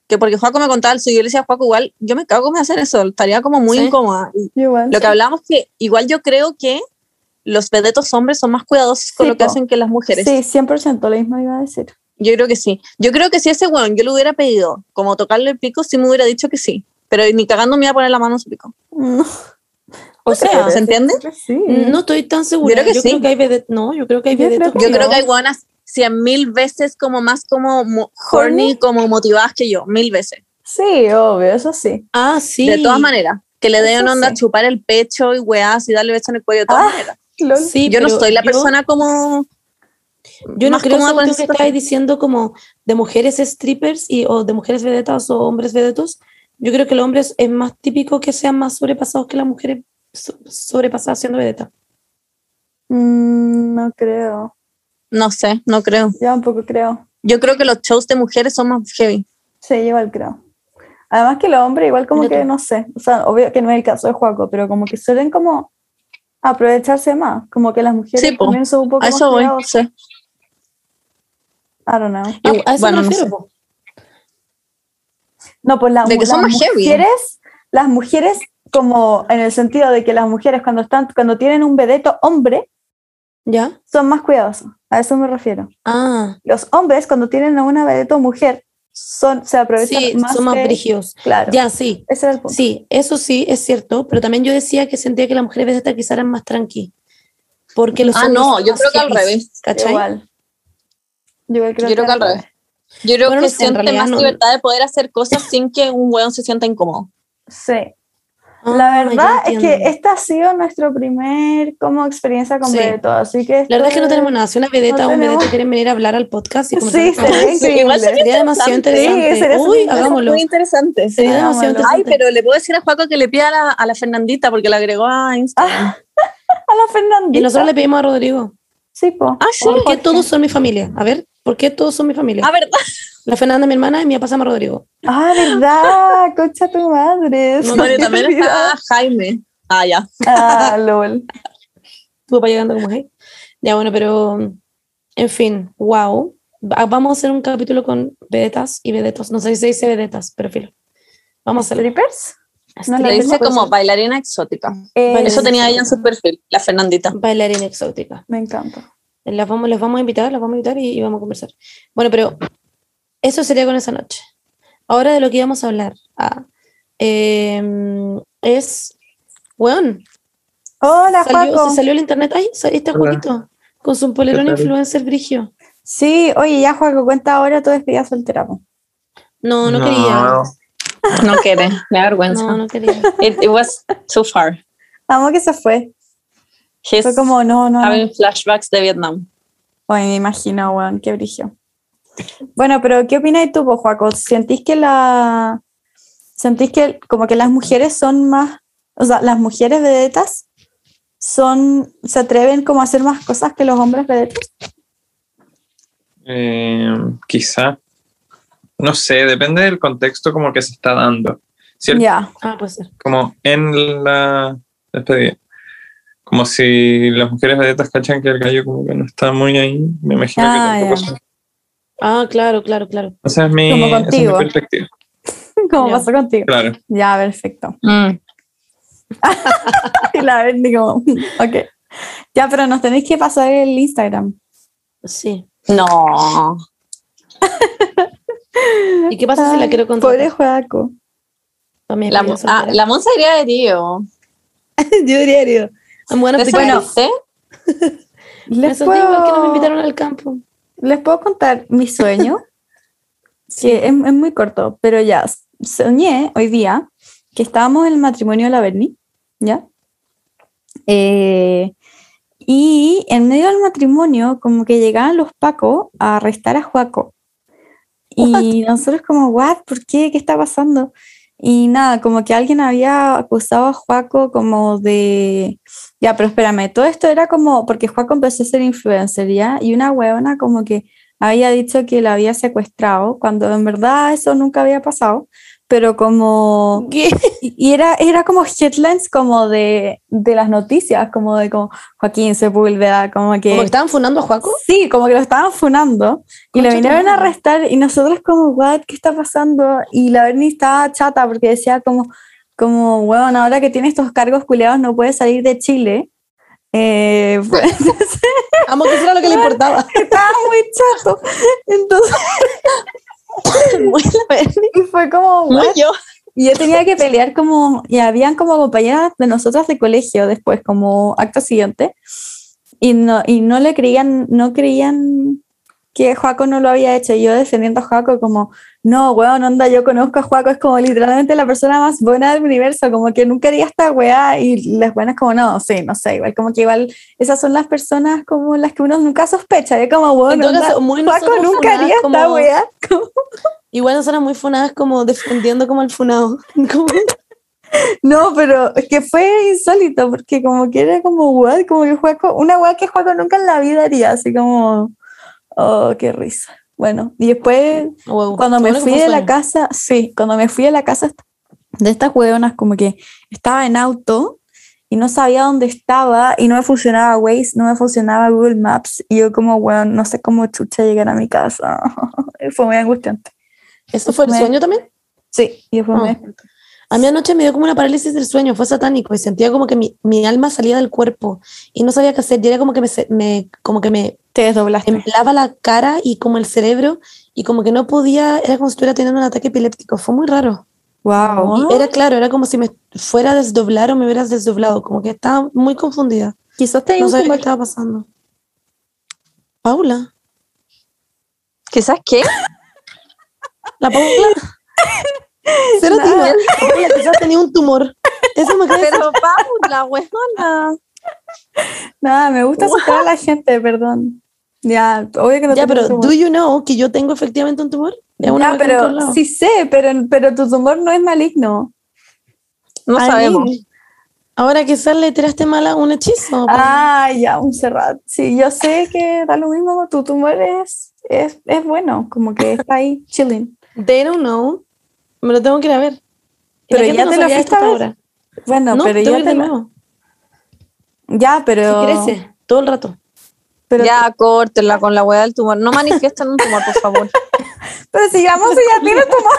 que porque Juaco me contaba el suyo, yo le decía a Juaco igual, yo me cago en hacer eso, estaría como muy
Sí.
incómoda.
Igual.
Lo que hablábamos que igual yo creo que los vedetos hombres son más cuidadosos con
Sí,
lo que
po.
hacen que las mujeres.
Sí, 100% lo mismo iba a decir.
Yo creo que sí. Yo creo que si ese weón yo le hubiera pedido como tocarle el pico, sí me hubiera dicho que sí. Pero ni cagando me iba a poner la mano en su pico.
No,
O sea,
¿se entiende?
sí.
no estoy tan segura.
Yo creo que sí.
que hay vedet- no, yo creo que hay
Yo creo
vedetos.
Yo
No.
creo que hay buenas cien mil veces como más como mo-
¿Horny?
como motivadas que yo, mil veces.
Sí, obvio, eso sí.
Ah, sí.
De todas maneras. Que le den onda
sí.
chupar el pecho y weás y darle beso en el cuello de todas
Ah,
maneras.
Lol.
Sí,
Yo no soy la
yo-
persona como.
Yo no creo que estáis diciendo como de mujeres strippers y, o de mujeres vedetas o hombres vedetos. Yo creo que los hombres es más típico que sean más sobrepasados que las mujeres so- sobrepasadas siendo vedetas.
Mm, no creo.
No sé, no creo.
Yo tampoco creo.
Yo creo que los shows de mujeres son más heavy.
Sí, igual creo. Además que los hombres igual como que, no sé, o sea, obvio que no es el caso de Juaco, pero como que suelen como aprovecharse más, como que las mujeres
Sí,
también son un poco
A
más
eso voy. sí.
I don't know.
Ah, a eso
bueno,
me
no sé.
No, pues la-
De que son
las
heavy.
mujeres, las mujeres como en el sentido de que las mujeres cuando están, cuando tienen un vedeto hombre,
¿Ya?
son más cuidadosas. A eso me refiero.
Ah,
Los hombres cuando tienen a una vedeto mujer, son, se aprovechan
sí,
más.
son más
que-
brígidos.
Claro.
Ya, sí.
Ese era el punto.
Sí, eso sí es cierto, pero también yo decía que sentía que las mujeres vedetas quizás eran más tranqui. Porque los
Ah,
hombres
no, yo creo que al revés.
¿Cachai?
Igual. Yo creo,
Yo creo que al revés. Yo creo
Bueno,
que siente más
no-
libertad de poder hacer cosas sin que un weón se sienta incómodo.
Sí.
Ah,
La verdad es que esta ha sido nuestro primer como experiencia con
Sí.
vedeto, así que...
La verdad es que no tenemos nada. Si una vedeta
no
o un
tenemos-
vedeto quieren venir a hablar al podcast y
Sí, sería increíble.
Igual sería
sería demasiado
interesante.
Sí, sería
Uy,
interesante.
hagámoslo.
Muy interesante.
Sería demasiado interesante.
Ay, pero le puedo decir a Juaco que le pida a la, a la Fernandita porque la agregó a Instagram. [laughs]
A la Fernandita.
Y nosotros le pedimos a Rodrigo.
Sí, po.
Ah, sí.
¿Por qué
Jorge.
todos son mi familia? A ver, ¿por qué todos son mi familia?
Ah, ¿verdad?
La Fernanda, mi hermana, y mi papá se llama Rodrigo.
Ah, verdad, [laughs] concha tu madre.
No,
y también está Jaime. Ah, ya.
Ah, lol. [laughs]
Tu papá llegando como hey. Ya, bueno, pero en fin, wow. Va- Vamos a hacer un capítulo con vedetas y vedetos. No sé si se dice vedetas, pero filo. Vamos a hacerlo.
¿Strippers? No
Le dice como bailarina exótica.
Eh.
Eso tenía ella en su perfil, la Fernandita.
Bailarina exótica.
Me encanta.
Las vamos, les vamos a invitar, las vamos a invitar y, y vamos a conversar. Bueno, pero eso sería con esa noche. Ahora de lo que íbamos a hablar ah, em, es, weón,
Hola,
salió,
Juaco.
se salió el internet. Ay, está. Juanito, con su polerón influencer brigio.
Sí, oye, ya, Juaco, cuenta ahora tu despedida soltera. po.
No, no, quería. [laughs]
No quiere, me da vergüenza.
No, no quería.
It, it was too far.
Amo que se fue.
He's
Fue como, no, no. no.
having flashbacks de Vietnam.
Oye, me imagino, weón, qué brillo. Bueno, pero ¿qué opinas tú, po, Juaco? ¿Sentís que la. ¿Sentís que como que las mujeres son más. O sea, las mujeres vedetas son. se atreven como a hacer más cosas que los hombres vedetos?
Eh, quizá. No sé, depende del contexto como que se está dando.
Ya.
Ah, puede ser.
como en la despedida. Como si las mujeres vedetas cachan que el gallo como que no está muy ahí, me imagino
Ah,
que tampoco son.
Ah, claro, claro, claro.
Esa es mi,
Como
esa es mi perspectiva. [laughs]
Como pasó contigo.
Claro.
Ya, perfecto.
Mm. [laughs]
Y la Berni como, ok. Ya, pero nos tenéis que pasar el Instagram.
Sí.
No. [laughs] [laughs]
¿Y qué pasa si la quiero contar?
Pobre Joaco.
La, mo- ah, la Monza iría de tío. [laughs]
Yo diría, digo, I'm one of
¿Te
the guys.
sentiste?
Me
¿Les
igual que no me
puedo,
invitaron al campo.
les puedo contar mi sueño? [laughs] que es, es muy corto, pero ya. Soñé hoy día que estábamos en el matrimonio de la Berni, ¿ya? Eh, y en medio del matrimonio, como que llegaban los pacos a arrestar a Joaco. Y nosotros como, what, ¿por qué? ¿Qué está pasando? Y nada, como que alguien había acusado a Joaco como de... Ya, pero espérame, todo esto era como, porque Joaco empezó a ser influencer, ¿ya? Y una huevona como que había dicho que la había secuestrado, cuando en verdad eso nunca había pasado, pero como...
¿Qué?
Y era, era como headlines como de, de las noticias, como de como Joaquín Sepúlveda, como que...
¿Como que estaban funando a Juaco?
Sí, como que lo estaban funando y lo vinieron a arrestar y nosotros como, what, ¿qué está pasando? Y la Berni estaba chata porque decía como, como, bueno, ahora que tiene estos cargos culeados no puede salir de Chile. Eh, [laughs] pues,
Amo que eso era lo que le importaba.
estaba muy chato. Entonces [laughs]
Muy la Berni.
y fue como,
yo.
Y yo tenía que pelear como, y habían como compañeras de nosotras de colegio después, como acto siguiente, y no, y no le creían, no creían que Joaco no lo había hecho. Y yo defendiendo a Joaco como, no, weón, onda, yo conozco a Joaco, es como literalmente la persona más buena del universo, como que nunca haría esta weá, y las buenas como, no, sí, no sé, igual, como que igual esas son las personas como las que uno nunca sospecha, de como, weón, Joaco nunca haría esta
como-
weá. [laughs]
Igual nosotras muy funadas como defendiendo como el funado. [laughs] Como-
No, pero es que fue insólito, porque como que era como, what, como que Juaco, una weá que Juaco nunca en la vida haría, así como, oh, qué risa. Bueno, y después,
Wow,
cuando me
bueno
fui
fue
de la casa, sí, cuando me fui de la casa de estas hueonas, como que estaba en auto y no sabía dónde estaba y no me funcionaba Waze, no me funcionaba Google Maps, y yo como, weón, no sé cómo chucha llegar a mi casa. [laughs] fue muy angustiante.
¿Eso fue el
me-
sueño también?
Sí, y después
Ah.
me
A mí anoche me dio como una parálisis del sueño, fue satánico y sentía como que mi, mi alma salía del cuerpo y no sabía qué hacer. Y era como que me, como que me
te desdoblaste.
temblaba la cara y como el cerebro y como que no podía, era como si estuviera teniendo un ataque epiléptico. Fue muy raro.
Wow.
Y era claro, era como si me fuera a desdoblar o me hubieras desdoblado, como que estaba muy confundida.
Quizás te
No sabía qué estaba pasando. Paula,
¿Quizás qué?
la Paula. [laughs] Cero Paula quizás tenía un tumor. Eso me quedé
Pero Paula, huevona.
Nada, me gusta asustar a la gente, perdón. Ya, obvio que no
Ya, pero. ¿do you know que yo tengo efectivamente un tumor?
Ya, pero sí sé, pero, pero tu tumor no es maligno.
No
Ay,
sabemos.
Ahora quizás le tiraste mal a un hechizo.
Ah, ya, un cerrado. Sí, yo sé que da lo mismo, tu tumor es, es, es bueno, como que está ahí chilling.
They don't know. Me lo tengo que ir a ver.
Pero ya
no
te lo fuiste
ahora.
Bueno,
No,
pero ya te
de
lo-
nuevo.
Ya, pero.
Crece todo el rato.
Pero,
ya, córtenla con la hueá del tumor. No manifiesten un tumor, por favor. [laughs]
pero sigamos si ya tiene tumor.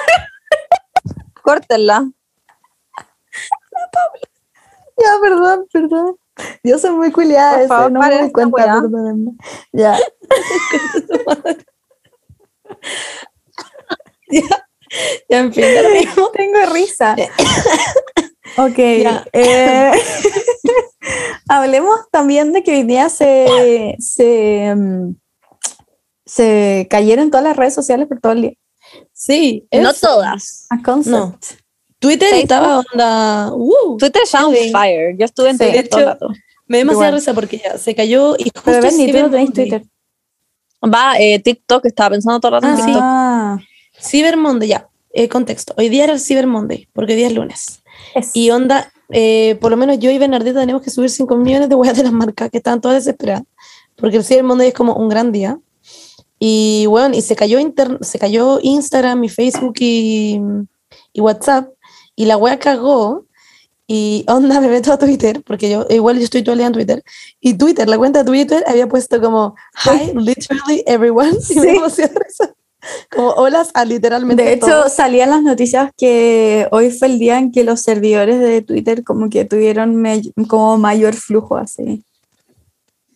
[laughs]
Córtenla.
Ya, perdón, perdón. Yo soy muy culiada,
Por favor,
no me doy cuenta, perdónenme. Ya. [laughs]
Ya, [laughs] en fin. [laughs]
Tengo risa. [laughs] ok.
Ya.
eh, hablemos también de que hoy día se, se, mm, se cayeron todas las redes sociales por todo el día.
Sí,
No todas.
A concept.
No. Twitter
Facebook.
estaba onda. uh,
Twitter está on fire. Yo estuve en
Sí.
Twitter todo el rato.
me da demasiada risa porque ya se cayó y justo
Pero ven, ni tú no tenés Twitter.
Va, eh, TikTok, estaba pensando todo el rato en
Ah.
TikTok.
Ah,
Cyber Monday, ya. eh, contexto. Hoy día era el Cyber Monday, porque hoy día es lunes.
es-
Y onda, eh, por lo menos yo y Bernardita tenemos que subir 5 millones de weas de las marcas que estaban todas desesperadas. Porque el Cyber Monday es como un gran día. Y bueno, y se cayó, inter- se cayó Instagram y Facebook y, y WhatsApp. Y la wea cagó. Y onda, [laughs] me meto a Twitter, porque yo igual yo estoy todo el día en Twitter. Y Twitter, la cuenta de Twitter había puesto como Hi, literally everyone. [laughs] Y me
Sí.
risa. Como holas a literalmente.
De hecho,
todos.
salían las noticias que hoy fue el día en que los servidores de Twitter como que tuvieron como mayor flujo así.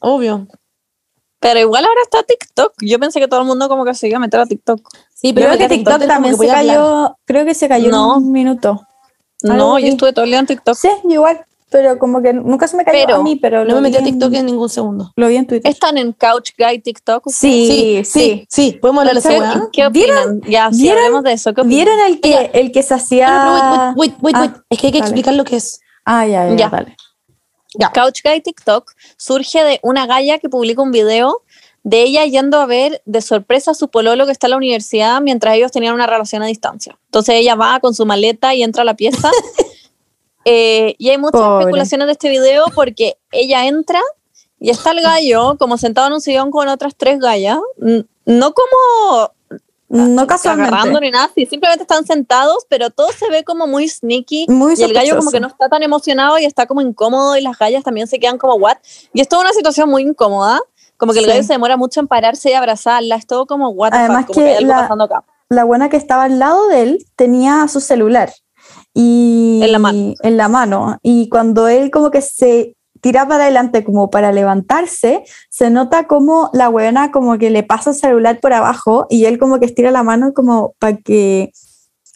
obvio.
Pero igual ahora está TikTok. Yo pensé que todo el mundo como que se iba a meter a TikTok.
Sí,
Creo
me
que TikTok también
que
se
hablar.
cayó, creo que se cayó
No.
en un minuto.
No, yo estuve todo el día en TikTok.
Sí, igual, pero como que nunca se me cayó
Pero
a mí, pero
No me metí a TikTok en ningún segundo.
Lo vi en Twitter.
¿Están en Couch Guy TikTok?
Sí, sí.
sí, sí. ¿Podemos hablar de esa
¿Qué,
weá?
qué
¿Vieron-
opinan? Ya, sí,
vieron-
hablemos de eso. ¿Qué opinan?
¿Vieron el que, el que se hacía...?
No, no, wait, wait, wait, wait,
Ah,
wait. Es que hay que
dale.
explicar lo que es.
Ah, ya, ya,
Ya.
dale.
Couch Guy TikTok surge de una galla que publica un video de ella yendo a ver de sorpresa a su pololo que está en la universidad mientras ellos tenían una relación a distancia. Entonces ella va con su maleta y entra a la pieza. [laughs] Eh, y hay muchas
Pobre.
especulaciones de este video porque ella entra y está el gallo como sentado en un sillón con otras tres gallas. No como
No casualmente.
agarrando ni nada, sí, simplemente están sentados, pero todo se ve como muy sneaky.
Muy
y el gallo como que no está tan emocionado y está como incómodo y las gallas también se quedan como what. Y es toda una situación muy incómoda. Como que el
Sí.
gallo se demora mucho en pararse y abrazarla. Es todo como what the
Además
fuck, como que
que
hay algo
la-
pasando acá.
la buena que estaba al lado de él tenía su celular y
En la mano.
en la mano. y cuando él como que se tira para adelante como para levantarse se nota como la buena como que le pasa el celular por abajo y él como que estira la mano como para que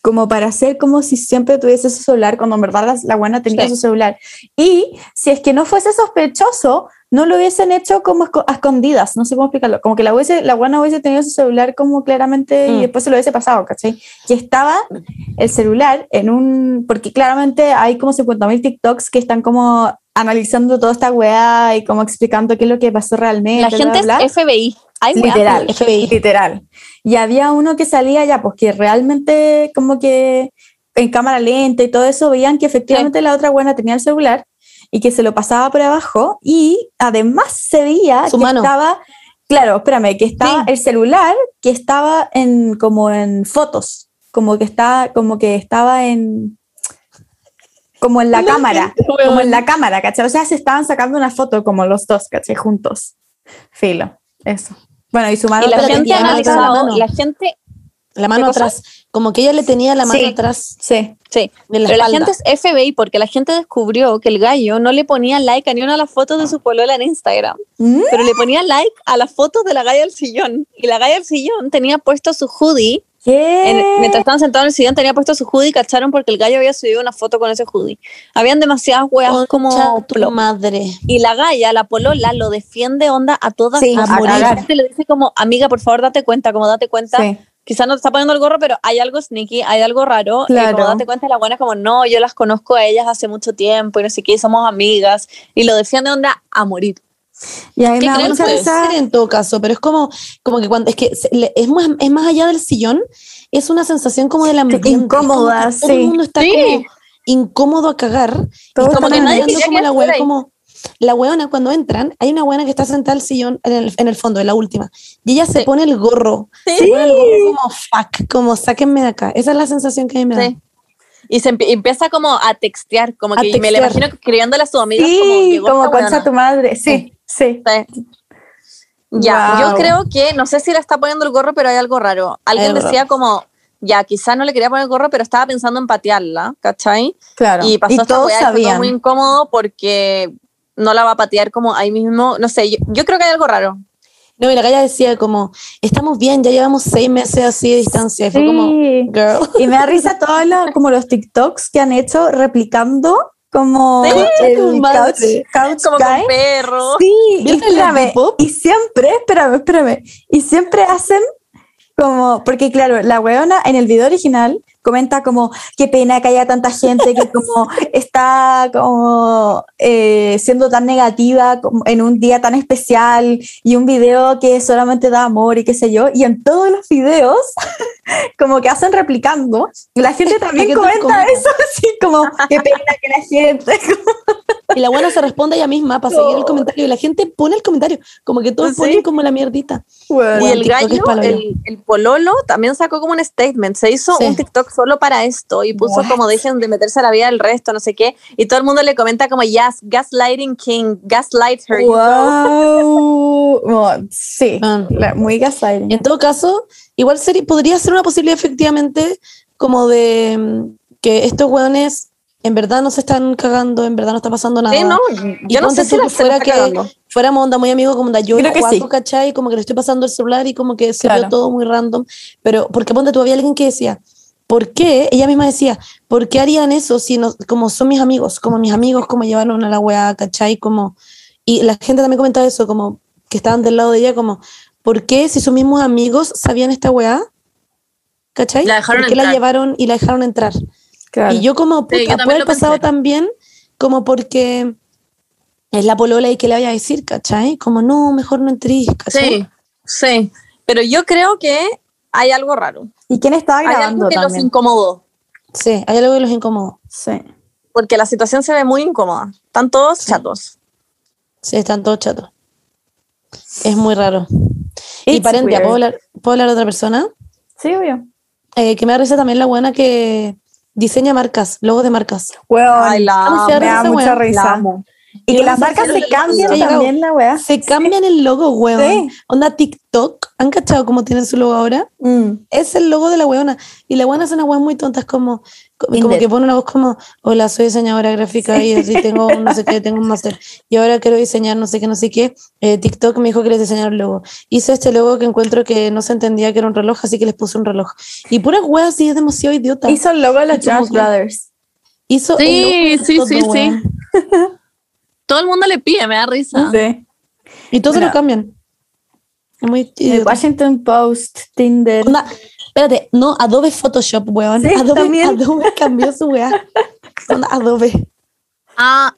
como para hacer como si siempre tuviese su celular cuando en verdad la, la buena tenía
Sí.
su celular y si es que no fuese sospechoso no lo hubiesen hecho como a escondidas, no sé cómo explicarlo, como que la, hubiese, la buena hubiese tenido su celular como claramente
Mm.
y después se lo hubiese pasado, ¿cachai? Que estaba el celular en un, porque claramente hay como 50.000 TikToks que están como analizando toda esta weá y como explicando qué es lo que pasó realmente.
La gente
bla, bla.
es FBI. Weas
Literal,
FBI.
literal. Y había uno que salía ya, pues que realmente como que en cámara lenta y todo eso veían que efectivamente la otra buena tenía el celular y que se lo pasaba por abajo y además se veía
Su
que
mano.
estaba, claro, espérame, que estaba el celular que estaba en como en fotos, como que está, como que estaba en como en la cámara, como en la cámara, ¿cachai? O sea, se estaban sacando una foto como los dos, ¿cachai? Juntos. Filo, eso. Bueno, y su mano
Y la gente
la mano.
la gente,
La mano
¿Qué cosa?
atrás. Como que ella le tenía la mano
Sí.
atrás
Sí.
sí,
la
pero la gente es FBI porque la gente descubrió que el gallo no le ponía like a ni una de las fotos de su polola en Instagram.
¿Mm?
pero le ponía like a las fotos de la galla del sillón. Y la galla del sillón tenía puesto su hoodie.
¿Qué?
en- mientras estaban sentados en el sillón, tenía puesto su hoodie y cacharon porque el gallo había subido una foto con ese hoodie. Habían demasiadas weas
Concha
como.
tu
plop.
madre.
Y la galla, la polola, lo defiende onda a todas
Sí,
a morir.
cagar.
La gente le dice como, amiga, por favor, date cuenta, como date cuenta.
Sí.
Quizás no te está poniendo el gorro, pero hay algo sneaky, hay algo raro. Y
Claro.
como date cuenta, la buena es como, no, yo las conozco a ellas hace mucho tiempo y no sé qué, somos amigas. Y lo defiende onda a morir.
Y a mí
¿Qué
me da mucha
Puede
risa.
en todo caso, pero es como, como que cuando es que es más, es más allá del sillón, es una sensación como es como
incómoda,
que Todo
sí.
el mundo está
Sí.
como incómodo a cagar.
Todos
y como que nadie como la
ahí.
como la hueona cuando entran, hay una hueona que está sentada al sillón en el, en el fondo, en la última, y ella se
Sí.
pone el gorro, se pone el gorro como fuck, como sáquenme de acá. Esa es la sensación que a mí me da.
Sí. Y se empie- empieza como a textear, como
A
que me la
textear.
imagino escribiéndole a sus amigas como,
Sí, como
esta
concha tu madre. Sí, sí.
Sí. Ya,
Wow.
yo creo que, no sé si le está poniendo el gorro, pero hay algo raro. Alguien
algo
decía como, ya, quizás no le quería poner el gorro, pero estaba pensando en patearla, ¿cachai?
Claro.
Y pasó esta
todos
weá y fue
sabían.
muy incómodo porque no la va a patear como ahí mismo. No sé, yo, yo creo que hay algo raro.
No, y la galla decía como, estamos bien, ya llevamos seis meses así de distancia. Y fue como,
Sí.
girl. [laughs]
Y me da risa todos los, como los TikToks que han hecho replicando como
Sí,
el couch, couch
Como
guy.
con perro.
Sí, y
¿Viste el
espérame, y siempre, espérame, espérame, y siempre hacen como, porque claro, la weona en el video original comenta como, qué pena que haya tanta gente que como está como eh, siendo tan negativa como en un día tan especial y un video que solamente da amor y qué sé yo, y en todos los videos [laughs] como que hacen replicando, y la gente también comenta
comenta.
eso, [laughs] así como, qué pena que la gente...
Y la buena se responde ella misma para seguir el comentario. Y la gente pone el comentario. Como que todos
Sí.
ponen como la mierdita.
Y
Bueno,
el
TikTok es
gallo, el, el pololo, también sacó como un statement. Se hizo
Sí.
un TikTok solo para esto y puso
What?
como dejen de meterse a la vida del resto, no sé qué. Y todo el mundo le comenta como, yes, gaslighting king, gaslight her. you go".
Wow. [laughs] Sí, la- muy gaslighting.
En todo caso, igual sería, podría ser una posibilidad efectivamente como de mm, que estos hueones en verdad no se están cagando, en verdad no está pasando nada.
Sí, no, yo no sé si la
fuera que
cagando.
fuéramos onda muy amigos como onda yo y
Creo sí.
¿cachai? Como que le estoy pasando el celular y como que se
Claro.
todo muy random. Pero, porque ponte tú, había alguien que decía, ¿por qué? Ella misma decía, ¿por qué harían eso si no, como son mis amigos? Como mis amigos, como llevaron a la weá, ¿cachai? Como, y la gente también comentaba eso, como que estaban del lado de ella, como, ¿por qué si sus mismos amigos sabían esta weá? ¿Cachai?
La dejaron
¿Por qué la llevaron y la dejaron entrar?
Claro.
Y yo como, puta,
Sí, yo
puede haber pasado
pensé.
también como porque es la polola y que le vaya a decir, ¿cachai? Como, no, mejor no entrís, ¿cachai?
Sí, sí. Pero yo creo que hay algo raro.
¿Y quién estaba
Hay
grabando
algo que los incomodó.
Sí, hay algo que los incomodó.
Sí.
Porque la situación se ve muy incómoda. Están todos chatos.
Sí, están todos chatos. Es muy raro. y
It's
paren, ya,
weird.
¿puedo hablar, ¿puedo hablar de otra persona?
Sí, obvio.
Eh, que me da risa también la buena que diseña marcas, logos de marcas.
Weón,
Ay, la
¿Cómo
amo.
se
me da mucha?
La
risa.
amo.
Y
Y
que las marcas se
el-
cambian también, la weá.
Se cambian el logo, weón.
Sí.
Onda TikTok. ¿Han cachado cómo tienen su logo ahora?
Mm.
es el logo de la weona. Y la weona hace unas weas muy tontas como, co- como que pone una voz como, hola, soy diseñadora gráfica y así tengo un no sé qué, tengo un máster. Y ahora quiero diseñar no sé qué, no sé qué. Eh, TikTok me dijo que les diseñara un logo. Hice este logo que encuentro que no se entendía que era un reloj, así que les puse un reloj. Y pura wea así es demasiado idiota.
Hizo el logo de los Jonas Brothers.
Hizo
Sí,
el logo de
sí,
todo,
sí, sí. Todo el mundo le pide, me da risa.
Sí.
Y todos se lo cambian. Muy
El. Washington Post, Tinder.
Onda, espérate, no, Adobe Photoshop, weón.
Sí,
Adobe,
también.
Adobe cambió su wea. Onda, Adobe.
Ah,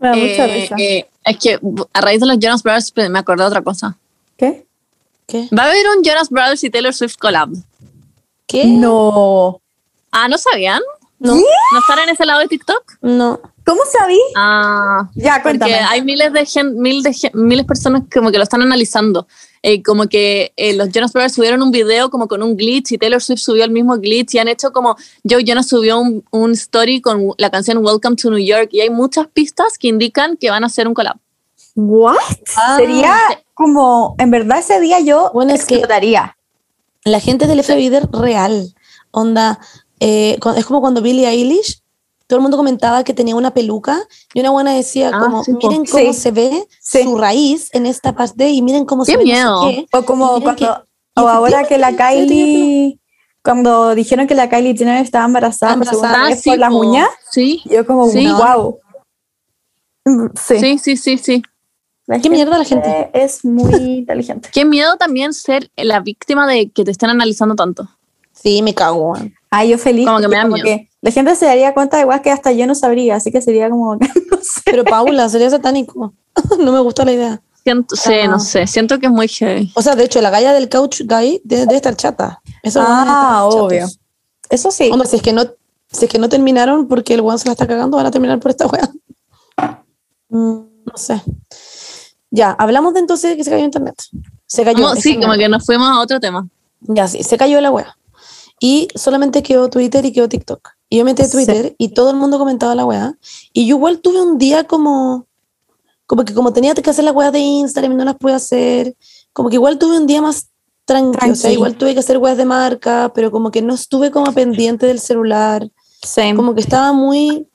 Me da mucha
eh,
risa.
eh, es que a raíz de los Jonas Brothers pues, me acordé de otra cosa.
¿Qué?
¿Qué?
Va a haber un Jonas Brothers y Taylor Swift collab.
¿Qué?
No.
Ah, ¿no sabían?
No.
¿No están en ese lado de TikTok?
No.
¿Cómo sabí?
Ah,
Ya,
porque
cuéntame.
hay miles de gen, mil de gen- miles de personas como que lo están analizando. Eh, como que eh, los Jonas Brothers subieron un video como con un glitch y Taylor Swift subió el mismo glitch y han hecho como Joe Jonas subió un, un story con la canción Welcome to New York y hay muchas pistas que indican que van a hacer un collab.
¿What?
Ah,
Sería como, en verdad ese día yo
Bueno, es que-
explotaría.
La gente del FBI es real. Onda, eh, es como cuando Billie Eilish, todo el mundo comentaba que tenía una peluca y una buena decía
Ah,
como,
sí,
miren cómo
Sí.
se ve
Sí.
su raíz en esta parte y miren cómo
¡Qué
se ve no sé
miedo!
qué".
O como
que-
cuando,
y
o ahora que la Kylie, cuando dijeron que la Kylie Jenner estaba embarazada, por
Embarazada.
Ah,
vez
sí,
por las uñas,
Sí,
yo como,
Sí.
wow. Mm, Sí,
sí, sí, sí, sí.
la
¿Qué mierda la gente?
Es muy [laughs] inteligente.
Qué miedo también ser la víctima de que te estén analizando tanto.
Sí, me cago. weón.
Ay, yo feliz.
Como que me
porque
da miedo.
que la gente se daría cuenta igual que hasta yo no sabría, así que sería como, [laughs] no sé.
Pero Paula, sería satánico. [laughs] no me gustó la idea.
Siento, sí,
Ah.
no sé, siento que es muy heavy.
O sea, de hecho, la galla del couch guy debe, debe estar chata. Eso
Ah, obvio. Eso sí.
Hombre, si es que no, si es que no terminaron porque el weón se la está cagando, van a terminar por esta weá. Mm, no sé. Ya, hablamos de entonces de que se cayó internet. Se cayó.
Sí, como que nos fuimos a otro tema.
Ya, sí, se cayó la weá. Y solamente quedó Twitter y quedó TikTok. Y yo metí a
Sí.
Twitter y todo el mundo comentaba la weá. Y yo igual tuve un día como, como que como tenía que hacer la weá de Instagram y no las pude hacer, como que igual tuve un día más tranquilo. O sea, igual tuve que hacer weas de marca, pero como que no estuve como pendiente del celular. Como que estaba muy...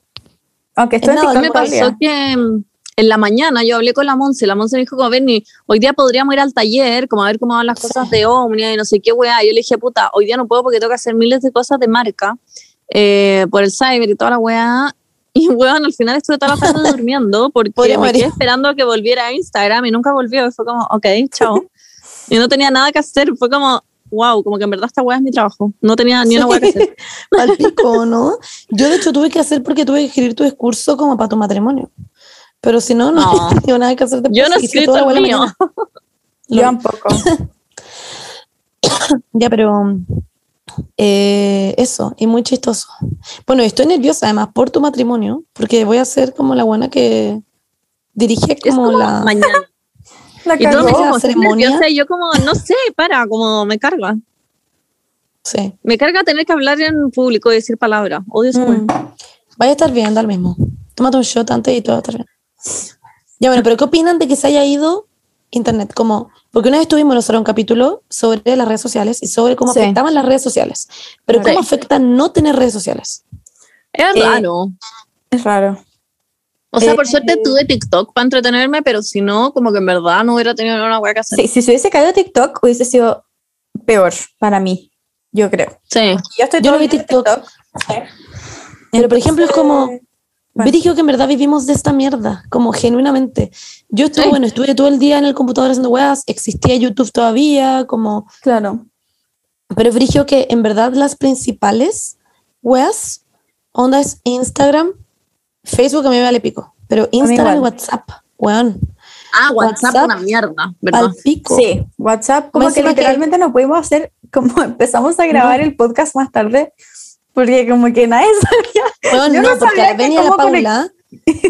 Aunque estoy en
nada,
me pasó que en la mañana yo hablé con la Monse, la Monse me dijo como, Benny, hoy día podríamos ir al taller, como a ver cómo van las cosas de Omnia y no sé qué weá. Yo le dije, puta, hoy día no puedo porque tengo que hacer miles de cosas de marca eh, por el cyber y toda la weá. [laughs] Y weón, al final estuve toda la tarde [laughs] durmiendo porque
Podríamos
me quedé esperando a que volviera a Instagram y nunca volvió. Y fue como, ok, chao. y no tenía nada que hacer. Fue como, wow, como que en verdad esta weá es mi trabajo. No tenía ni una weá que hacer. [laughs]
Al pico, ¿no? Yo de hecho tuve que hacer porque tuve que escribir tu discurso como para tu matrimonio. Pero si no, no,
No. [laughs]
tengo nada que hacer después.
Yo no he escrito el mío.
mañana. [laughs]
Yo tampoco. [coughs]
Ya, pero Eh, eso, y muy chistoso. Bueno, estoy nerviosa además por tu matrimonio, porque voy a ser como la buena que dirige
Es
como,
como
la...
mañana. [laughs]
La
Y me dicen, como,
La
"Estás
ceremonia".
nerviosa", y yo como, no sé, para, como me carga.
Sí.
Me carga tener que hablar en público y decir palabras. Odio eso.
Mm.
Vaya a estar bien, da lo mismo. Tómate un shot antes y todo va a estar bien. Ya, bueno, pero ¿qué opinan de que se haya ido Internet? Como, porque una vez tuvimos nosotros un capítulo sobre las redes sociales y sobre cómo
Sí.
afectaban las redes sociales. Pero. ¿cómo afecta no tener redes sociales?
Es
Eh,
raro.
Es raro.
O sea,
eh,
por suerte tuve TikTok para entretenerme, pero si no, como que en verdad no hubiera tenido una hueá que hacer.
Sí, si se hubiese caído TikTok, hubiese sido peor para mí, yo creo.
Sí.
Yo estoy
Yo
todo
no vi TikTok. Pero, por ejemplo, es como... Brígido que en verdad vivimos de esta mierda, como genuinamente. Yo estuve,
Sí.
bueno, estuve todo el día en el computador haciendo weas, existía YouTube todavía, como
Claro.
Pero brigio que en verdad las principales weas, onda es Instagram, Facebook a mí me vale pico, pero Instagram y. WhatsApp, weón,
Ah, WhatsApp,
WhatsApp,
una mierda, ¿verdad?
al pico.
Sí, WhatsApp, como que
encima que-
literalmente no pudimos hacer, como [laughs] empezamos a grabar el podcast más tarde, porque como que nadie [laughs] sabía.
Weón,
Yo
no,
no
porque a la Beni y a la Paula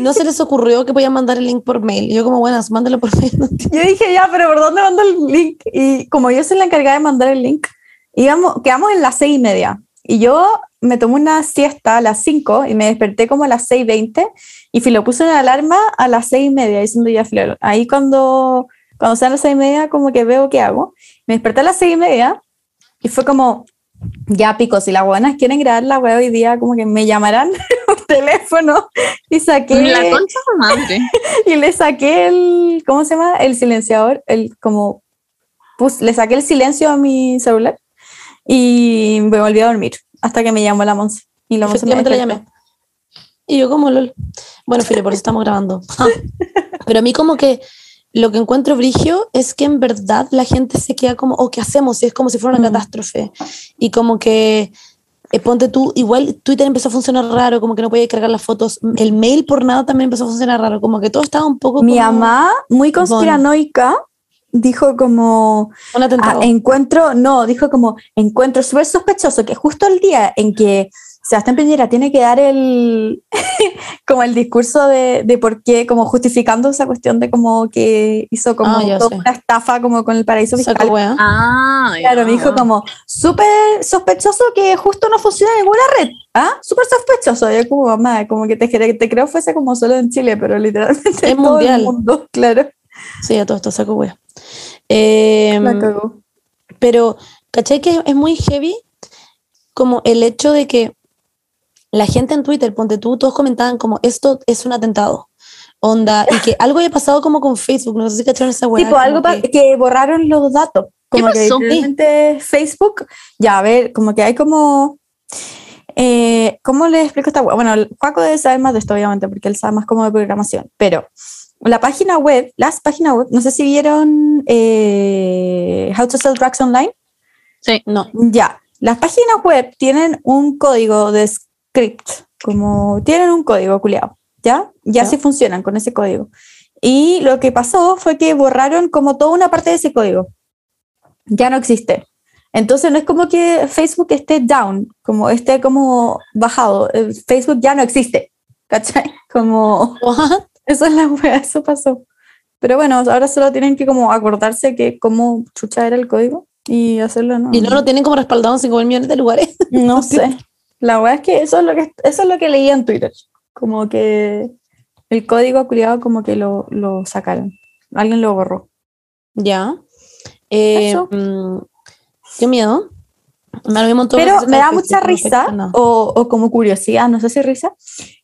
no se les ocurrió que podían mandar el link por mail. Yo como, buenas, mándalo por mail. [laughs]
Yo dije, ya, pero ¿por dónde mando el link? Y como yo soy la encargada de mandar el link, íbamos, quedamos en las seis y media. Y yo me tomé una siesta a las 5 y me desperté como a las 6.20 y filo, puse una alarma a las seis y media diciendo ya, filo, ahí cuando, cuando sean las seis y media como que veo qué hago. Me desperté a las seis y media y fue como, ya pico, si las buenas quieren grabar la web hoy día, como que me llamarán [laughs] por teléfono y saqué
La concha de madre. [laughs]
y le saqué el, ¿cómo se llama? El silenciador, el como, le saqué el silencio a mi celular y me volví a dormir hasta que me llamó la Monse. Y la Monse me
Efectivamente la llamé. Y yo como, lol. Bueno, Fili, por eso estamos grabando. Ah. Pero a mí como que lo que encuentro brigio es que en verdad la gente se queda como, oh, ¿qué hacemos? Y es como si fuera una
Mm.
catástrofe. Y como que, eh, ponte tú, igual Twitter empezó a funcionar raro, como que no podía cargar las fotos. El mail por nada también empezó a funcionar raro, como que todo estaba un poco
Mi
como
mamá, muy conspiranoica, dijo como,
un
ah, encuentro, no, dijo como, encuentro súper sospechoso que justo el día en que Sebastián Piñera tiene que dar el, como el discurso de, de por qué, como justificando esa cuestión de como que hizo como
Ah, ya
toda una estafa como con el paraíso fiscal.
Ah,
Claro, me dijo como, súper sospechoso que justo no funciona ninguna red. ¿Ah? Súper sospechoso. Yo como mamá, como que te, te creo fuese como solo en Chile, pero literalmente
Es
en todo
mundial.
el mundo, [laughs] claro.
Sí, a todo esto saco wea. Eh,
La cagó.
Pero, ¿cachai que es muy heavy? Como el hecho de que la gente en Twitter, ponte tú, todos comentaban como esto es un atentado. Onda, y que algo haya pasado como con Facebook, no sé si cacharon esa weá.
Tipo, algo
que-
que, borraron los datos. Como que
pasó?
literalmente Facebook, ya, a ver, como que hay como... eh, ¿Cómo le explico esta web? Bueno, el Juaco debe saber más de esto, obviamente, porque él sabe más como de programación, pero la página web, las páginas web, no sé si vieron eh, How to Sell Drugs Online.
Sí.
No,
Ya, las páginas web tienen un código de script, como tienen un código culiado, ¿ya? Ya
Ya.
sí funcionan con ese código. Y lo que pasó fue que borraron como toda una parte de ese código. Ya no existe. Entonces no es como que Facebook esté down, como esté como bajado. Eh, Facebook ya no existe, [laughs] ¿cachai? Como
What?
eso es la wea, eso pasó. Pero bueno, ahora solo tienen que como acordarse que cómo chucha era el código y hacerlo, ¿no?
Y no lo tienen como respaldado en 5 mil millones de lugares.
No [laughs] sé. La verdad es que eso es lo que eso es lo que leí en Twitter. Como que el código culiado como que lo, lo sacaron. Alguien lo borró.
ya. Eh,
Eso.
mm, qué miedo. Me da lo
Pero me da mucha
no
risa, o, o como curiosidad, no sé si risa,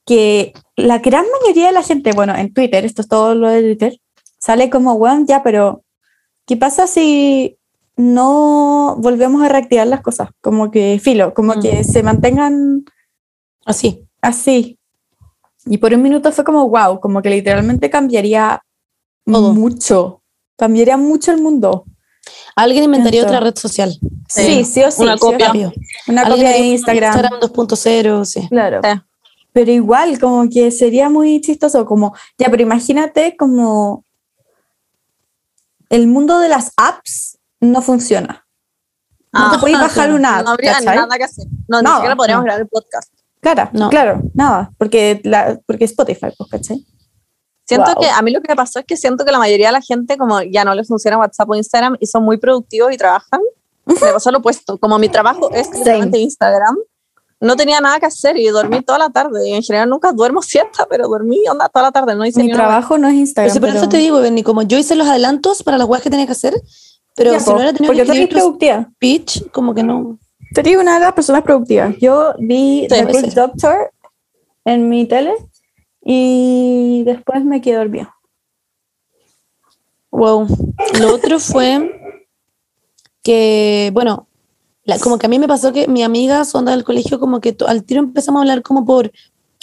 que la gran mayoría de la gente, bueno, en Twitter, esto es todo lo de Twitter, sale como, bueno, ya, pero ¿qué pasa si no volvemos a reactivar las cosas? Como que, filo, como
Mm.
que se mantengan
Así.
así. Y por un minuto fue como, wow, como que literalmente cambiaría
Todo.
mucho. Cambiaría mucho el mundo.
Alguien inventaría otra red social.
Sí, sí, o sí.
Una
sí
copia.
sí. Una copia de Instagram.
Instagram 2.0, sí.
Claro. Pero igual, como que sería muy chistoso, como, ya, pero imagínate como el mundo de las apps no funciona. No te
Ah,
podéis bajar una app,
No habría
¿cachai?
nada que hacer. No, ni
Nada,
siquiera podríamos
no.
grabar el podcast.
Claro,
No.
claro, nada, porque, la, porque Spotify, pues, ¿cachai?
Siento
Wow.
que a mí lo que me pasó es que siento que la mayoría de la gente, como ya no les funciona WhatsApp o Instagram y son muy productivos y trabajan, me pasó lo opuesto. Como mi trabajo es literalmente Instagram, no tenía nada que hacer y dormí toda la tarde. Y en general nunca duermo [laughs] siesta, pero dormí onda toda la tarde. No hice
Mi
ni una
trabajo no es Instagram.
Pero, por eso
pero-
te digo, Benny, como yo hice los adelantos para las weas que tenía que hacer, pero
Ya,
si
po,
no tenido
porque
que
tú eres productiva.
speech, como que no.
Te digo una de las personas productivas. Yo vi
Sí,
The Good. Doctor en mi tele y después me quedé dormida.
Wow. Lo otro fue que, bueno, la- como que a mí me pasó que mi amiga sonda del colegio, como que to- al tiro empezamos a hablar como por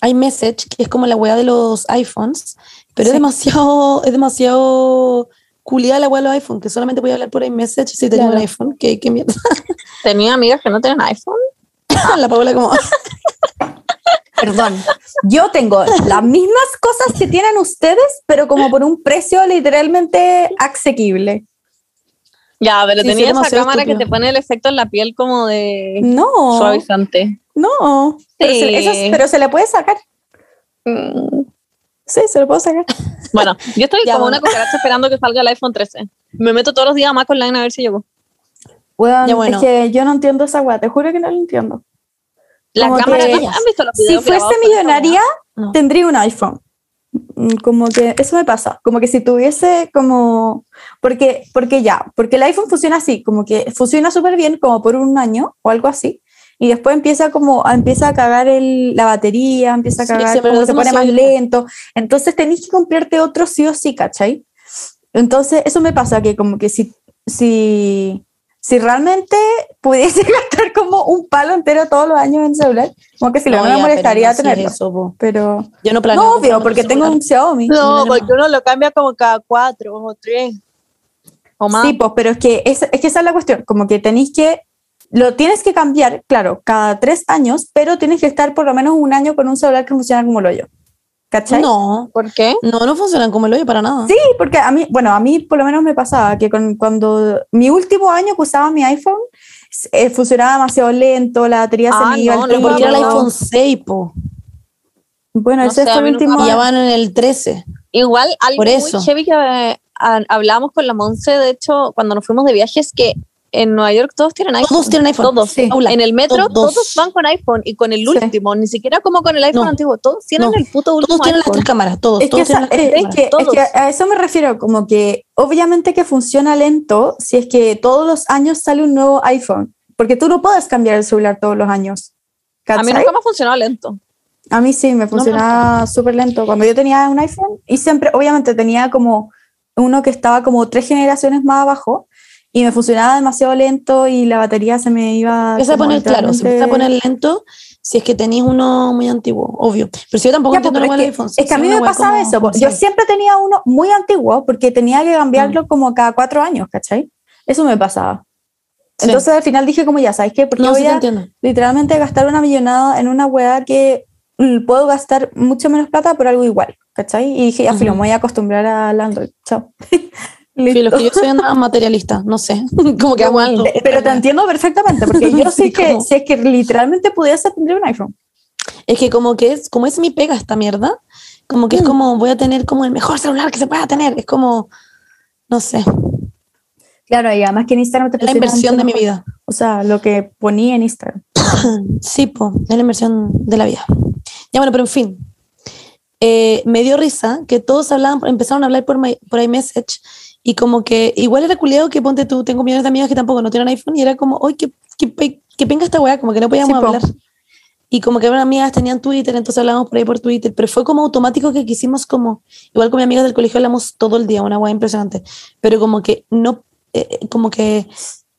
iMessage, que es como la wea de los iPhones, pero es demasiado, es demasiado culiada la wea de los iPhones, que solamente voy a hablar por iMessage si tengo un
Claro.
iPhone. ¿Qué, qué mierda? [laughs]
Tenía amigas que no tienen iPhone. [laughs]
la Paola como, [laughs]
Perdón. Yo tengo las mismas cosas que tienen ustedes, pero como por un precio literalmente asequible.
Ya, pero
Sí, sí,
tenía esa cámara que te pone el efecto en la piel como de
No,
suavizante.
no. Pero, se, eso es- pero se le puede sacar.
Mm.
Sí, se lo puedo sacar. [laughs]
Bueno, yo estoy
Ya,
como
bueno.
una cucaracha esperando que salga el iPhone 13. Me meto todos los días a Mac Online a ver si llegó.
Weón,
Ya, bueno.
Es que yo no entiendo esa weá, te juro que no lo entiendo.
La
Como
cámara,
que
¿han visto los
Si
videos
fuese
con esa
millonaria,
No.
tendría un iPhone. Mm, Como que eso me pasa, como que si tuviese como, porque, porque ya, porque el iPhone funciona así, como que funciona súper bien como por un año o algo así, y después empieza como, a- empieza a cagar el, la batería, empieza a cagar,
sí,
como se pone más lento, entonces tenés que comprarte otro sí o sí, ¿cachai? Entonces eso me pasa, que como que si, si, si realmente pudiese [laughs] gastar como un palo entero todos los años en celular, como que si no,
No,
me
ya,
molestaría
no
tenerlo.
eso.
Pero
Yo no planeo.
no, obvio, porque tengo un. Xiaomi.
No, porque
no.
uno lo cambia como cada cuatro o tres. O más.
Sí, pues, pero es que, es, es que esa es la cuestión, como que tenéis que, lo tienes que cambiar, claro, cada tres años, pero tienes que estar por lo menos un año con un celular que funciona como lo yo. ¿Cachai?
No,
¿Por qué?
no, no funcionan como el hoyo para nada.
Sí, porque a mí, bueno, a mí por lo menos me pasaba que con, cuando mi último año que usaba mi iPhone, eh, funcionaba demasiado lento, la batería se
Ah,
me iba
no,
al
no,
era el iPhone 6, po.
Bueno,
No
ese
sé,
fue el último.
ya van en el 13.
Igual algo
Por
muy
eso.
heavy que eh, hablábamos con la Monse, de hecho, cuando nos fuimos de viaje, es que en Nueva York todos tienen iPhone.
Todos tienen iPhone.
Todos.
Sí.
En el metro
todos.
todos. van con iPhone y con el
Sí.
último, ni siquiera como con el iPhone
No.
antiguo, todos tienen
No.
el puto último
Todos tienen las
iPhone.
tres cámaras, todos.
Es que,
todos
esa-
tienen las tres
es,
cámaras.
que, es
todos.
que a eso me refiero, como que obviamente que funciona lento si es que todos los años sale un nuevo iPhone, porque tú no puedes cambiar el celular todos los años.
A mí
¿cachai?
nunca me ha funcionado lento.
A mí sí, me funcionaba súper lento. Cuando yo tenía un iPhone, y siempre, obviamente tenía como uno que estaba como tres generaciones más abajo, y me funcionaba demasiado lento y la batería se me iba...
Empieza a poner, claro, se empieza a poner lento si es que tenéis uno muy antiguo, obvio. Pero si yo tampoco
Ya,
entiendo
es, que,
iPhone.
es que a mí me pasaba
como
eso. Yo siempre tenía uno muy antiguo porque tenía que cambiarlo como cada cuatro años, ¿cachai? Eso me pasaba.
Sí.
Entonces al final dije como ya, ¿sabes qué? Porque
No, sí
voy
te
a literalmente gastar una millonada en una weá que mm, puedo gastar mucho menos plata por algo igual, ¿cachai? Y dije, ya, filo, me voy a acostumbrar al Android. Chao. [laughs]
Sí, lo que yo soy una materialista, no sé. [laughs] como que
Igual.
aguanto.
Eh, Pero te entiendo perfectamente, porque yo [laughs] sé que es que literalmente pudiese tendría un iPhone.
Es que como que es, como es mi pega esta mierda, como que es
Mm.
como voy a tener como el mejor celular que se pueda tener. Es como, no sé,
Claro, y además que en Instagram te
es la inversión de mi vida.
O sea, lo que ponía en Instagram. [coughs]
Sí, po, es la inversión de la vida. Ya bueno, pero en fin. Eh, me dio risa que todos hablaban, empezaron a hablar por, my- por iMessage y como que igual era culiado que ponte tú, tengo millones de amigos que tampoco no tienen iPhone y era como, oye, qué, qué, pe- qué penca esta weá, como que no podíamos
Sí, po.
hablar. Y como que unas amigas tenían Twitter, entonces hablábamos por ahí por Twitter, pero fue como automático que quisimos como, igual con mis amigas del colegio hablamos todo el día, una weá impresionante, pero como que no, eh, eh, como que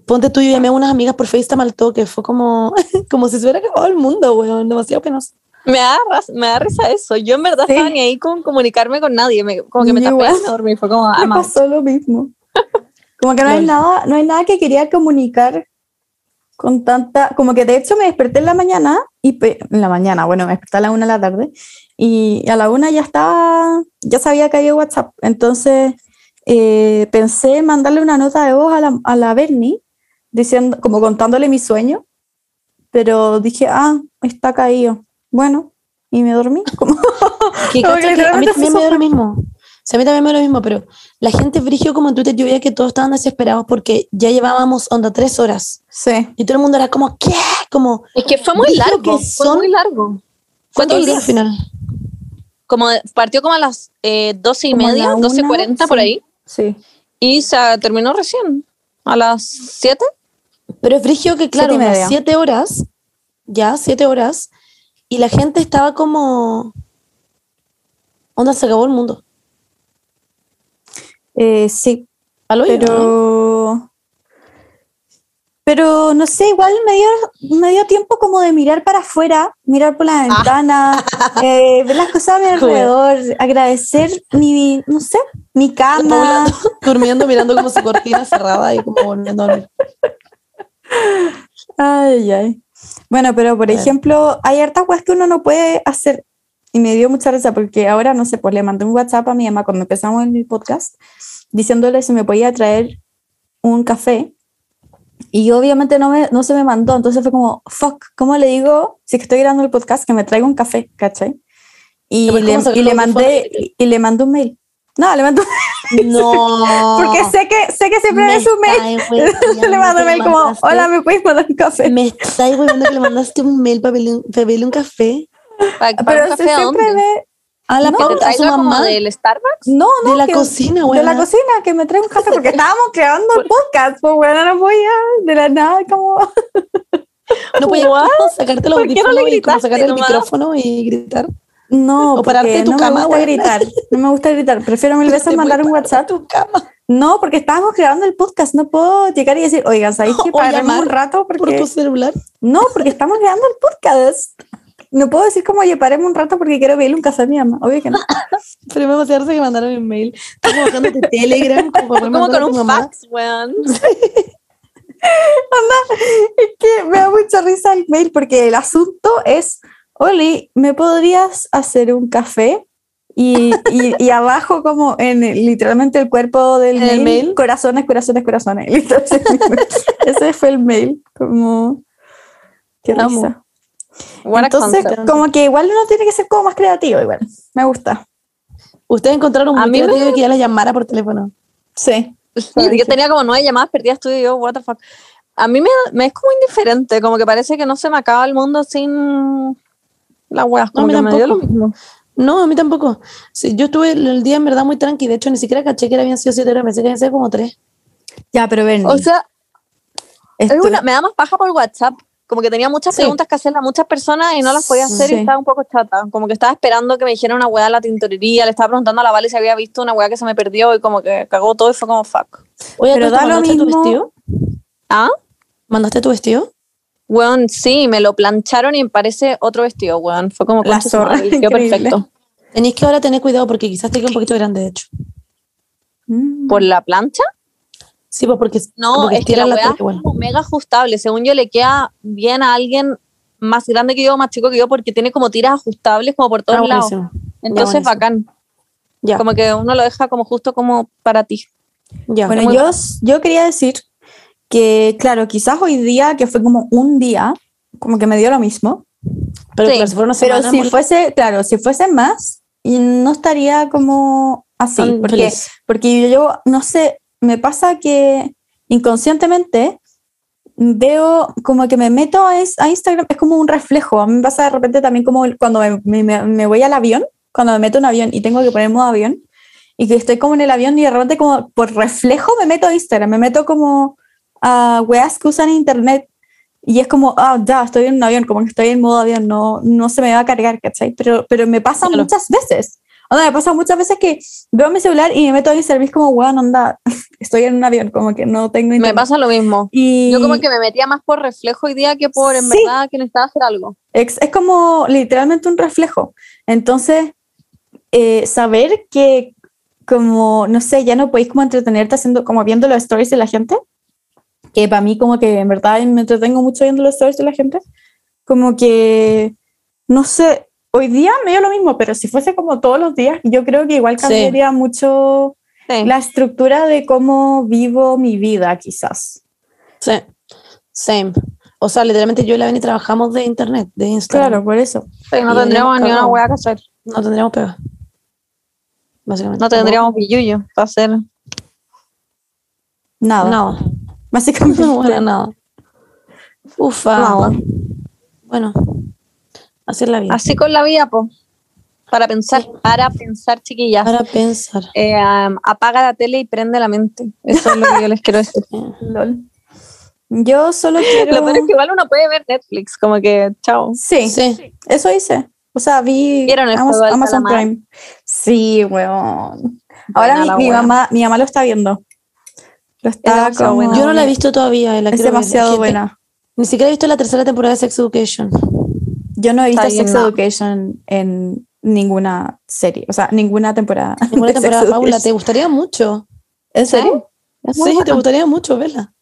ponte tú y yo llamé a unas amigas por FaceTime al toque, fue como, [laughs] como si se hubiera acabado el mundo, weón, demasiado penoso.
Me da, me da risa eso. Yo en verdad
Sí.
estaba ni ahí con comunicarme con nadie. Me- como que me tapé me dormí. Fue como, ah,
Me pasó lo mismo. [laughs] Como que no hay nada, no hay nada que quería comunicar con tanta, como que de hecho me desperté en la mañana y en la mañana, bueno, me desperté a la una de la tarde y a la una ya estaba, ya se había caído WhatsApp. Entonces eh, pensé en mandarle una nota de voz a la, a la Bernie diciendo, como contándole mi sueño, pero dije, ah, está caído. Bueno, y me dormí. [laughs] Como,
Que
Como
cacha
que
que a mí también me dio lo mismo. O sea, a mí también me dio lo mismo, pero la gente frigió como en Twitter, yo veía que todos estaban desesperados porque ya llevábamos onda tres horas.
sí.
Y todo el mundo era como, ¿qué? Como,
Es que fue muy largo.
que
Fue muy largo.
¿cuánto
dos
día al
días.
final?
Como partió como a las eh, 12 y
Como
media,
la
12.40
una,
por
sí.
ahí.
Sí.
Y se terminó recién. A las 7.
Pero es frigio que, claro,
Siete y
unas
media.
siete horas, ya, siete horas, y la gente estaba como, onda, se acabó el mundo.
Eh, sí,
¿Al hoyo, no?
pero... Pero no sé, igual me dio, me dio tiempo como de mirar para afuera, mirar por la ventana, [laughs] eh, ver las cosas a mi alrededor, agradecer mi, no sé, mi cama. [laughs]
Durmiendo, mirando como su cortina cerrada y como volviendo a dormir.
Ay, ay. Bueno, pero por ejemplo, hay hartas cosas que uno no puede hacer. Y me dio mucha risa porque ahora, no sé, pues le mandé un WhatsApp a mi mamá cuando empezamos el podcast diciéndole si me podía traer un café. Y obviamente no, me, no se me mandó. Entonces fue como, fuck, ¿cómo le digo si estoy grabando el podcast que me traiga un café? ¿Cachai? Y, le,
¿cómo sacarlo
y le mandé y le mandé un mail. No, le mandé [laughs]
No.
porque sé que sé que siempre
Me
es un mail. [laughs] le mando mail como,
mandaste-
hola, ¿me puedes mandar un café?
Me estáis hueviendo que le mandaste un mail para pedirle, un- para pedirle un café.
¿Para,
Pero
un café a
siempre
dónde?
me...
A la
No,
¿Que te
pauta, a su mamá.
del Starbucks?
No, no,
de la
que-
cocina,
de
güey.
la cocina, que me trae un café, porque estábamos grabando el podcast, pues bueno, no voy a de la nada como...
No como [laughs] sacarte
¿Por qué no
y como sacar el
nomás?
micrófono y gritar.
No,
O pararte tu
no
cama,
me gusta gritar, no me gusta gritar, prefiero mil [laughs] veces mandar un WhatsApp.
de tu cama
No, porque estábamos grabando el podcast, no puedo llegar y decir, oigan, ¿sabéis [laughs] que paremos un rato?
por
Porque...
tu celular.
No, porque estamos grabando el podcast. No puedo decir como, oye, paremos un rato porque quiero pedirle un café a mi mamá, obvio que no. [laughs]
Pero me emocionarse que mandaron un mail. Estamos bajando de Telegram como
Como con un fax, weón.
Es que me da mucha risa el mail porque el asunto es, Oli, ¿me podrías hacer un café? Y, y, y [laughs] abajo como en el- literalmente el cuerpo del
¿En el
mail,
mail?
corazones, corazones, corazones. [laughs] Ese fue el mail, como... Qué risa.
A
Entonces,
concept.
como que igual uno tiene que ser como más creativo, igual. Me gusta.
Ustedes encontraron
A
muy
mí me-
que ya la llamara por teléfono.
Sí.
Yo tenía como nueve llamadas perdidas tú y yo, what the fuck. A mí me, me es como indiferente, como que parece que no se me acaba el mundo sin las weas,
No, a mí
que me dio lo
tampoco.
mismo.
No, a mí tampoco. Sí, yo estuve el, día en verdad muy tranqui. De hecho, ni siquiera caché que habían sido siete horas. Pensé que habían sido como tres.
Ya, pero ven.
O sea, es una- me da más paja por WhatsApp. Como que tenía muchas
Sí.
preguntas que hacerle a muchas personas y no las podía hacer
Sí.
y estaba un poco chata. Como que estaba esperando que me dijera una weá de la tintorería, le estaba preguntando a la Vale si había visto una weá que se me perdió y como que cagó todo y fue como fuck.
Oye,
Pero
¿tú
da lo
mandaste tu
mismo.
vestido?
¿Ah?
¿Mandaste tu vestido?
Weón, sí, me lo plancharon y me parece otro vestido, weón. Fue como
La zorra,
madre, quedó perfecto.
Tenéis que ahora tener cuidado porque quizás te quede un poquito grande, de hecho.
Mm.
¿Por la plancha?
Sí, pues porque,
No,
porque
es que
estira
la
la
es como mega ajustable. Según yo, le queda bien a alguien más grande que yo, más chico que yo, porque tiene como tiras ajustables como por todos
Ah,
lados. Entonces,
buenísimo.
bacán.
Ya,
Como que uno lo deja como justo como para ti.
ya.
Bueno, yo, yo quería decir que, claro, quizás hoy día, que fue como un día, como que me dio lo mismo,
pero
sí,
si
pero fuese, claro, si fuese más, y no estaría como así,
tan
porque,
feliz.
porque yo, no sé, me pasa que inconscientemente veo como que me meto a, es- a Instagram, es como un reflejo, a mí me pasa de repente también como cuando me- me voy al avión, cuando me meto en un avión y tengo que poner modo avión, y que estoy como en el avión y de repente como por reflejo me meto a Instagram, me meto como a weas que usan internet y es como, ah, ya, estoy en un avión, como que estoy en modo avión, no, no se me va a cargar, ¿cachai? Pero, pero me pasa
Claro.
muchas veces. Me pasa muchas veces que veo mi celular y me meto Instagram y es como, weón, onda, [laughs] estoy en un avión, como que no tengo
Me
internet.
pasa lo mismo.
Y
Yo como que me metía más por reflejo hoy día que por en
Sí.
verdad que necesitaba hacer algo.
es, es como literalmente un reflejo. Entonces, eh, saber que como, no sé, ya no podéis como entretenerte haciendo, como viendo los stories de la gente, que para mí como que en verdad me entretengo mucho viendo los stories de la gente, como que, no sé, hoy día me dio lo mismo, pero si fuese como todos los días, yo creo que igual
Sí.
cambiaría mucho
Sí.
la estructura de cómo vivo mi vida, quizás.
Sí. Same. O sea, literalmente yo y la Beni trabajamos de internet, de Instagram.
Claro, por eso.
Sí, no
Y
tendríamos ni una hueá que hacer.
No tendríamos pega. Básicamente.
No tendríamos billuyo para hacer.
Nada.
Nada.
Básicamente.
No, bueno, nada. Ufa.
Nada.
Bueno, así es la vida.
Así con la vida, po. Para pensar, para pensar, chiquillas.
Para pensar.
Eh, um, apaga la tele y prende la mente. Eso es lo que yo les quiero decir. [laughs]
Lol. Yo solo quiero. [laughs]
Lo peor es que igual uno puede ver Netflix, como que, chao.
Sí,
Sí.
eso hice. O sea, vi
¿Vieron el
Amazon? Prime. Sí, weón. Ahora mi, mamá, mi mamá lo está viendo. Está
demasiado
como...
buena.
Yo no la he visto todavía. la
Es
ver.
demasiado buena.
Ni siquiera he visto la tercera temporada de Sex Education.
Yo no he visto Sex
no.
Education en ninguna serie, o sea, ninguna temporada.
Ninguna temporada, Paula, te gustaría mucho.
¿En serio?
Es muy
Sí, te
buena.
gustaría mucho verla.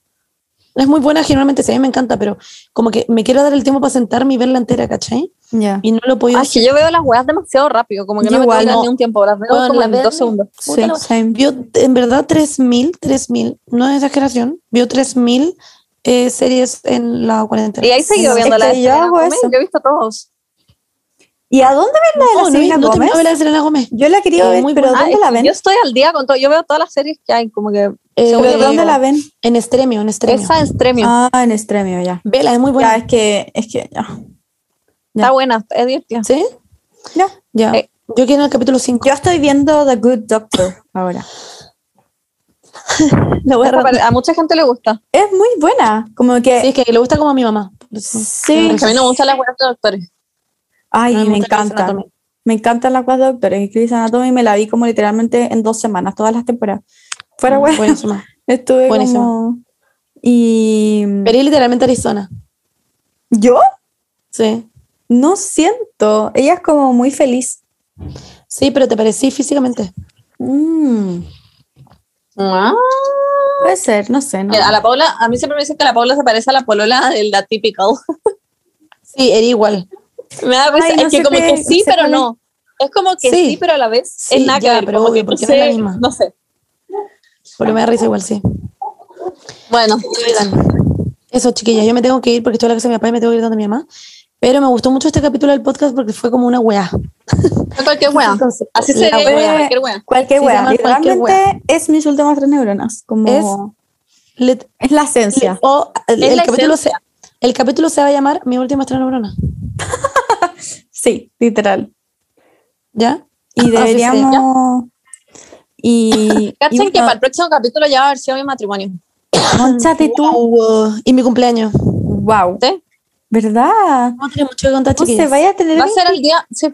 Es muy buena, generalmente sí, a mí me encanta, pero como que me quiero dar el tiempo para sentarme y verla entera, ¿cachai?
Ya.
Y no lo he podido
Ah, es que yo veo las weas demasiado rápido, como que
Yo
no me
igual,
toman
no.
ni un tiempo, las veo
Bueno,
como
la
en dos segundos.
Sí, same.
Vio en verdad 3.000, 3.000, no es exageración, vio 3.000 eh, series en la cuarentena.
Y ahí seguido viendo la de
yo
Selena
eso.
Yo he visto todos.
¿Y a dónde ven la de la
no, no,
Selena
no
Gómez?
ver la de Selena Gómez.
Yo la quería
Eh,
ver,
muy
pero
buena.
Ah,
¿dónde
es
la ven?
Yo estoy al día con todo. Yo veo todas las series que hay, como que.
Eh,
¿Pero dónde
digo.
la ven?
En Estremio, en Estremio.
Esa en Stremio.
Ah, en Estremio, ya.
Vela, es muy
Ya,
buena.
es que, es que, ya.
Está buena, es divertida.
¿Sí?
Ya.
Ya.
Eh.
Yo quiero el capítulo 5.
Yo estoy viendo The Good Doctor ahora. [laughs]
Voy a
mucha gente le gusta.
Es muy buena, como que...
Sí, es que le gusta como a mi mamá.
Sí.
Es que a mí no me gustan las weas de doctores.
Ay, me encanta. Me encantan las cosas de doctores. Grey's Anatomy me la vi como literalmente en dos semanas, todas las temporadas. Fuera, bueno,
Buenísima. [laughs]
estuve
buenísima.
como... Y...
Pero literalmente Arizona.
¿Yo?
Sí.
No siento. Ella es como muy feliz.
Sí, pero te parecí físicamente.
Mm,
Ah.
puede ser, no sé. No.
A la Paula, a mí siempre me dicen que la Paula se parece a la polola de la typical.
Sí, era igual.
Me da risa.
Ay, no
es que como que sí, pero no. Es como que
Sí.
sí, pero a la vez
Sí,
es nada que ver,
pero
como
obvio,
que
porque
no
es la misma.
No sé.
Porque me da risa igual, sí.
Bueno,
eso, chiquillas, yo me tengo que ir porque estoy en la casa de mi papá y me tengo que ir donde mi mamá. Pero me gustó mucho este capítulo del podcast porque fue como una weá.
cualquier wea. [laughs] Así
wea.
wea, cualquier wea.
Cualquier
se llama cualquier
Literalmente es mis últimas tres neuronas. Como...
Es- Let-
es la esencia.
o el,
Es
el
la
capítulo se, el capítulo se va a llamar Mi última estrella neurona. [laughs]
Sí, literal.
¿Ya?
Y
Así
deberíamos... Y... [laughs] y
Cachen que para el próximo capítulo ya va a haber sido mi matrimonio.
Mónchate tú.
Wow. Y mi cumpleaños.
Wow.
¿Sí?
¿Verdad?
Tener mucho que contar,
No se vaya a tener
Va a ser el día. Sí.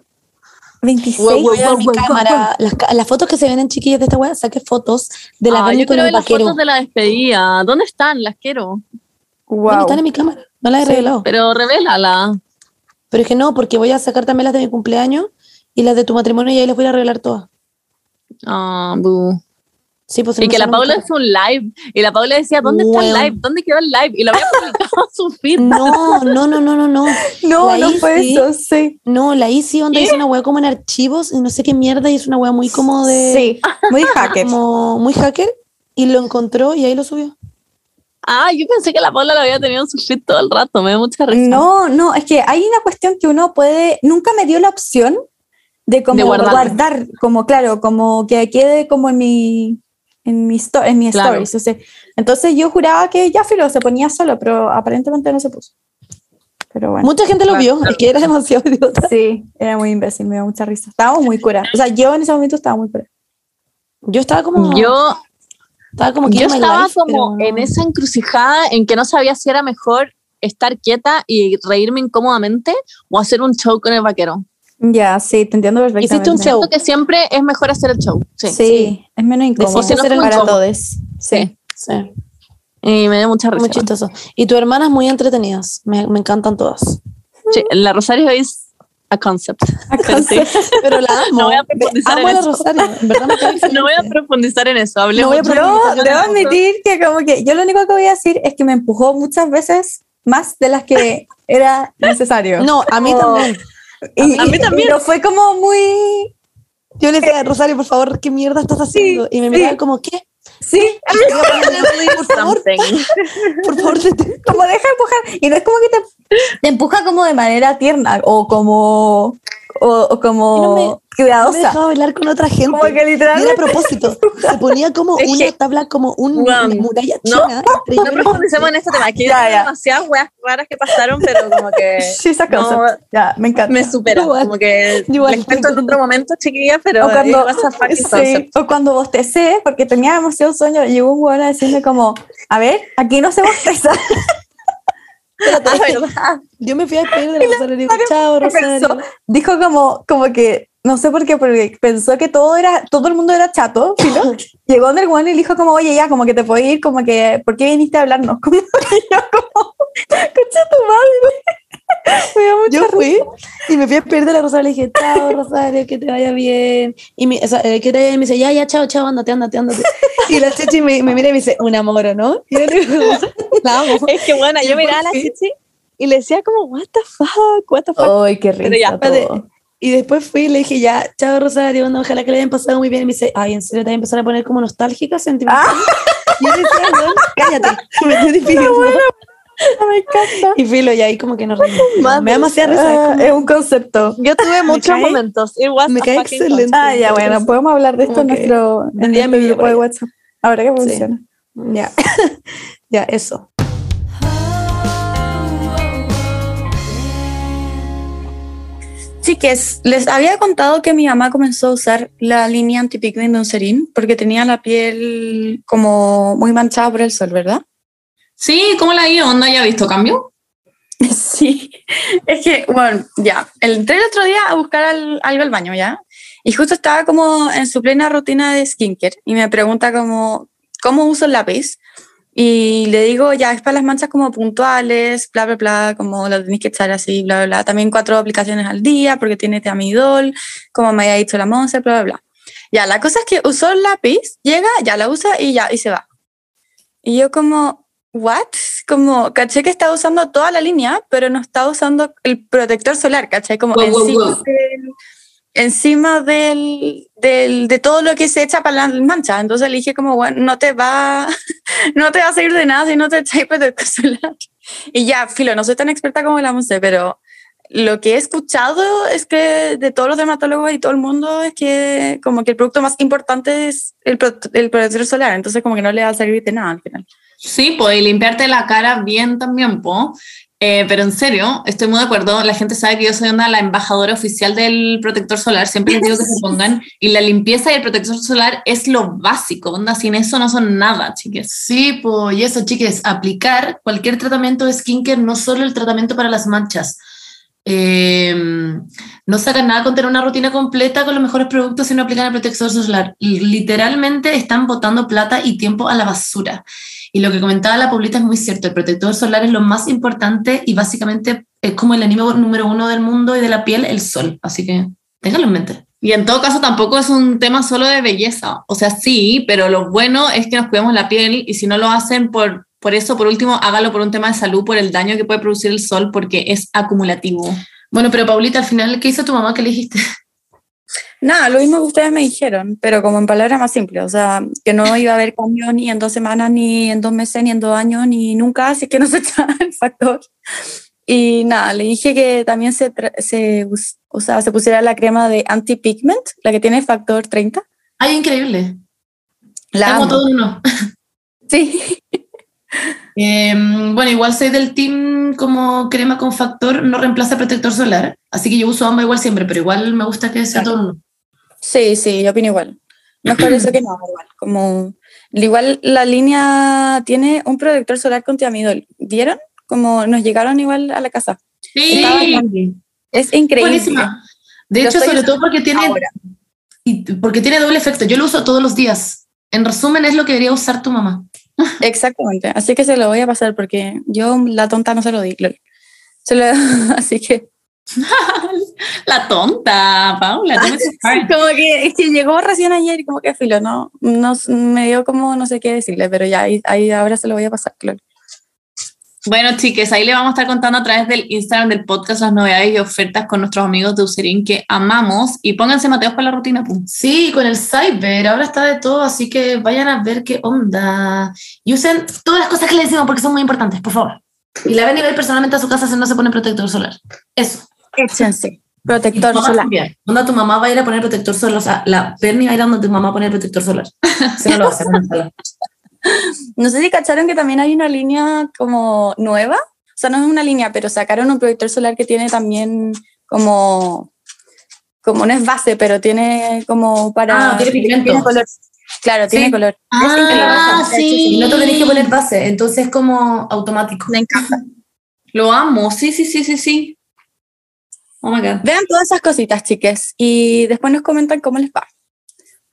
26.
Wow, wow,
Voy a ver mi cámara. Las, fotos que se ven en chiquillas de esta weá, saqué fotos de la
Ah, yo quiero ver las fotos de la despedida. ¿Dónde están? Las quiero.
Wow.
están en mi cámara. No las he
Sí.
revelado.
Pero revélala.
Pero es que no, porque voy a sacar también las de mi cumpleaños y las de tu matrimonio y ahí las voy a revelar todas.
Ah, bu.
Sí, pues
Y que la Paula hizo un live. Y la Paula decía, ¿dónde está el live? ¿Dónde quedó el live? Y lo había publicado en su feed.
No, no, no, no, no, no. [laughs]
No,
La
no fue eso, sí.
No, la Isi onda hizo una weá como en archivos y no sé qué mierda y es una weá muy como de.
Sí, [laughs] muy [laughs] hacker.
Como muy hacker y lo encontró y ahí lo subió.
Ah, yo pensé que la Paula lo había tenido en su feed todo el rato. Me da mucha risa.
No, no, es que hay una cuestión que uno puede, nunca me dio la opción de como
De
guardar, como claro, como que quede como en mi en mi, sto- en mi
Claro.
stories. o sea, entonces yo juraba que ya filo se ponía solo, pero aparentemente no se puso. Pero bueno.
Mucha gente lo
Claro,
vio,
claro.
es que era [laughs] demasiado idiota.
Sí, era muy imbécil, me dio mucha risa. Estábamos muy cura. O sea, yo en ese momento estaba muy cura.
Yo estaba como.
Yo,
estaba como
yo estaba
Life,
como
pero
en esa encrucijada en que no sabía si era mejor estar quieta y reírme incómodamente o hacer un show con el vaquero.
Ya, sí, te entiendo perfectamente.
Hiciste un show.
Que siempre es mejor hacer el show. Sí.
Sí, es menos incómodo
si no
hacer
muy
para
incómodo.
todos. Sí.
Sí,
Y me dio mucha risa.
muy chistoso. Y tus hermanas muy entretenidas. Me, me encantan todas.
Sí, la Rosario es a concept. Pero [laughs] sí,
Pero la amo.
No voy a profundizar
amo
en
a
eso.
Rosario. En verdad me cae [laughs]
no voy a profundizar en eso. Hablé
No voy a
mucho.
profundizar.
Yo debo admitir que como que yo lo único que voy a decir es que me empujó muchas veces más de las que era necesario.
No, a mí también.
Y-
a mí también.
Pero fue como muy...
Yo le decía, Rosario, por favor, ¿qué mierda estás haciendo? y me
sí.
miraba como, ¿qué?
Sí, [laughs]
Por favor, por favor, [laughs]
como deja empujar. Y no es como que te, te empuja como de manera tierna o como, o, o como
no me- No me
cuidadosa.
dejaba bailar con otra gente.
Como que
Y era a
literalmente.
propósito. [laughs] Se ponía como
Es
una
que-
tabla, como un,
Weón,
una muralla
no,
china.
No
la
profundicemos en este tema, que
Ya,
hay
ya.
demasiadas weas raras que pasaron, pero como que [laughs]
Sí, esa cosa.
no,
ya, me encanta.
me supera.
Igual.
Como que
Igual.
les cuento en otro momento, chiquilla, pero
o cuando,
es [laughs]
sí, o cuando bostecé, porque tenía demasiado sueño, llegó un weón a decirme como, a ver, aquí no se bosteza.
Ah, ¿verdad?
Yo me fui a despedir de la Rosario y digo, chao,
Pensó-
Rosario.
dijo como, como que, no sé por qué, porque pensó que todo era, todo el mundo era chato, filo. [laughs] Llegó donde el y le dijo como, oye, ya, como que te puedo ir, como que, ¿por qué viniste a hablarnos? [laughs] Como, yo como, tu madre. [laughs]
Yo fui y me fui a despedir de la Rosario le dije, chao, Rosario, que te vaya bien. Y mi, o sea, eh, que te vaya bien. Y me dice, ya, ya, chao, chao, ándate, ándate, ándate. Y la Chechi me, me mira y me dice, un amor, ¿no? Y yo le digo, la amo. [laughs]
Es que bueno, yo miraba a la. Chichi y le decía como, what the fuck, what the fuck.
Ay, qué todo.
Y después fui y le dije, ya, chao Rosario, onda, ojalá que le hayan pasado muy bien. Y me dice, ay, ¿en serio te voy a empezar a poner como nostálgica, sentimental? Y yo le decía, "Weón, cállate. [laughs] Me estoy despidiendo. [laughs]
Me encanta.
Y filo, y ahí como que nos reímos.
Mami.
Me da demasiada risa. es
Ah,
como-
es un concepto.
Yo tuve muchos
cae-
momentos.
Me cae excelente.
Ah, ya, bueno, podemos hablar de esto en nuestro, en nuestro
me vi
grupo
por
de. WhatsApp. Ahora que
Sí.
funciona.
Ya, [laughs] ya, eso.
Chiques, les había contado que mi mamá comenzó a usar la línea anti-pigment de Eucerin porque tenía la piel como muy manchada por el sol, ¿verdad?
Sí, ¿cómo la ido? ¿Onda ya ha visto cambio? [laughs]
Sí, es que, bueno, ya, entré el otro día a buscar al- algo al baño, ¿ya? Y justo estaba como en su plena rutina de skincare y me pregunta como, ¿cómo uso el lápiz? Y le digo, ya, es para las manchas como puntuales, bla, bla, bla, como lo tenéis que echar así, bla, bla. También cuatro aplicaciones al día porque tiene teamidol, como me había dicho la Monse, bla, bla, bla. Ya, la cosa es que usó el lápiz, llega, ya la usa y ya, y se va. Y yo como, ¿what? Como, caché que estaba usando toda la línea, pero no estaba usando el protector solar, caché como
Wow, wow,
encima,
wow.
del, encima del, del- de todo lo que se echa para las manchas. Entonces le dije como, bueno, no te va, [laughs] no te va a servir de nada si no te echáis protector [laughs] solar. Y ya, filo, no soy tan experta como la Monse, pero lo que he escuchado es que de todos los dermatólogos y todo el mundo es que como que el producto más importante es el, el protector solar, entonces como que no le va a servir de nada al final.
Sí, pues y limpiarte la cara bien también, po. Eh, pero en serio, estoy muy de acuerdo. La gente sabe que yo soy una la embajadora oficial del protector solar. Siempre les digo que se [laughs] pongan. Y la limpieza y el protector solar es lo básico. Onda, sin eso no son nada, chiques.
Sí, pues, y eso, chiques, aplicar cualquier tratamiento de skincare, no solo el tratamiento para las manchas. Eh, no sacan nada con tener una rutina completa con los mejores productos si no aplican el protector solar. Literalmente están botando plata y tiempo a la basura. Y lo que comentaba la Paulita es muy cierto, el protector solar es lo más importante y básicamente es como el anime número uno del mundo y de la piel, el sol. Así que ténganlo en mente.
Y en todo caso tampoco es un tema solo de belleza. O sea, sí, pero lo bueno es que nos cuidamos la piel y si no lo hacen por, por eso, por último, hágalo por un tema de salud, por el daño que puede producir el sol, porque es acumulativo.
Bueno, pero Paulita, al final, ¿qué hizo tu mamá que le dijiste?
Nada, lo mismo que ustedes me dijeron, pero como en palabras más simples, o sea, que no iba a haber cambio ni en dos semanas, ni en dos meses, ni en dos años, ni nunca, así que no se [laughs] echaba el factor. Y nada, le dije que también se, se, o sea, se pusiera la crema de anti-pigment, la que tiene factor 30.
Ay, increíble.
La
Amo
amo.
todo uno.
Sí, [laughs]
Eh, bueno, igual soy del team como crema con factor, no reemplaza protector solar, así que yo uso ambas igual siempre, pero igual me gusta que sea todo
sí, sí, yo opino igual. Mejor eso que no, [clears throat] igual. Como, igual la línea tiene un protector solar con tiamidol. ¿Vieron? Como nos llegaron igual a la casa.
Sí.
Es increíble.
buenísima. De
Lo
hecho, sobre todo porque tiene,
ahora.
y- porque tiene doble efecto. Yo lo uso todos los días. En resumen, es lo que debería usar tu mamá. [laughs]
Exactamente, así que se lo voy a pasar porque yo la tonta no se lo di. Se lo- [laughs] así que [laughs]
La tonta, Paula.
como que, es que llegó recién ayer y como que filo, no, no me dio como no sé qué decirle, pero ya ahí, ahí ahora se lo voy a pasar, claro.
Bueno, chiques, ahí le vamos a estar contando a través del Instagram del podcast las novedades y ofertas con nuestros amigos de Userin que amamos. Y pónganse Mateos para la rutina. pum.
Sí, con el Cyber, ahora está de todo, así que vayan a ver qué onda. Y usen todas las cosas que le decimos porque son muy importantes, por favor. Y la ven y ver personalmente a su casa si no se pone protector solar. Eso.
Échense. Protector solar.
Onda, tu mamá va a ir a poner protector solar. O sea, la Bernie va a ir a donde tu mamá a poner protector solar. [laughs] Eso no lo va a hacer. [laughs] no
sé si cacharon que también hay una línea como nueva. O sea, no es una línea, pero sacaron un protector solar que tiene también como. Como no es base, pero tiene como para.
Ah, tiene pigmento.
Tiene color. Claro, tiene color.
Ah,
Es
sí.
No te tenés que poner base, entonces es como automático.
Me encanta.
Lo amo. Sí, sí, sí, sí, sí. Oh my God.
Vean todas esas cositas, chiques, y después nos comentan cómo les va.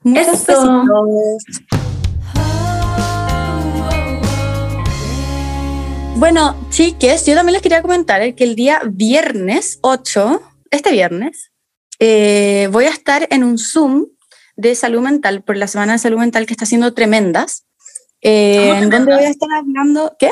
Muchos
Eso.
besitos. Bueno, chiques, yo también les quería comentar que el día viernes 8, este viernes, eh, voy a estar en un Zoom de salud mental por la Semana de Salud Mental que está haciendo tremendas. eh,
¿Cómo
en donde voy a estar hablando. ¿Qué?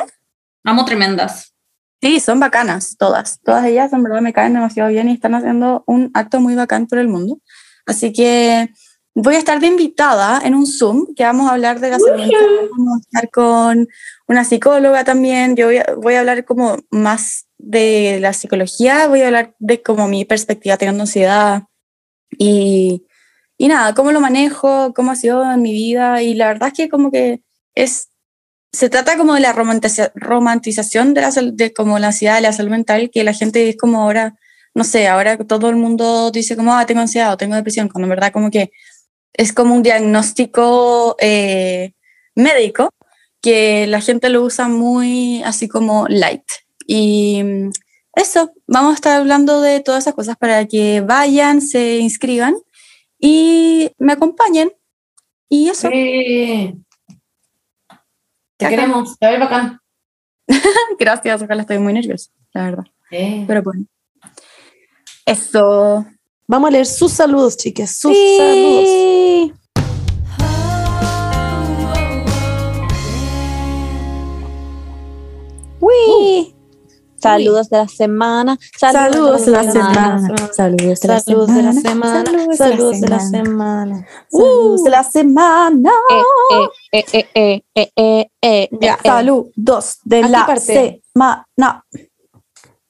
Amo tremendas.
Sí, son bacanas, todas. Todas ellas en verdad me caen demasiado bien y están haciendo un acto muy bacán por el mundo. Así que voy a estar de invitada en un Zoom que vamos a hablar de mental. Vamos a estar con una psicóloga también. Yo voy a, voy a hablar como más de la psicología, voy a hablar de como mi perspectiva teniendo ansiedad y, y nada, cómo lo manejo, cómo ha sido en mi vida. Y la verdad es que como que es se trata como de la romantiza- romantización de, la, de como la ansiedad, de la salud mental, que la gente es como ahora, no sé, ahora todo el mundo dice como, ah, tengo ansiedad o tengo depresión, cuando en verdad como que es como un diagnóstico eh, médico que la gente lo usa muy así como light. Y mm, eso, vamos a estar hablando de todas esas cosas para que vayan, se inscriban y me acompañen. Y eso.
Eh, te queremos, te va a ir bacán. [laughs]
Gracias, ojalá estoy muy nerviosa, la verdad. Pero bueno. Eso.
Vamos a leer sus saludos, chicas. Sus
Sí.
saludos.
Uy.
Saludos de la semana.
Saludos de la semana.
Saludos de la
Saludos de la semana.
Saludos
Saludos de la
semana.
semana.
Saludos de la semana.
Eh, eh, eh, eh, eh, eh, eh, eh.
Saludos de la semana.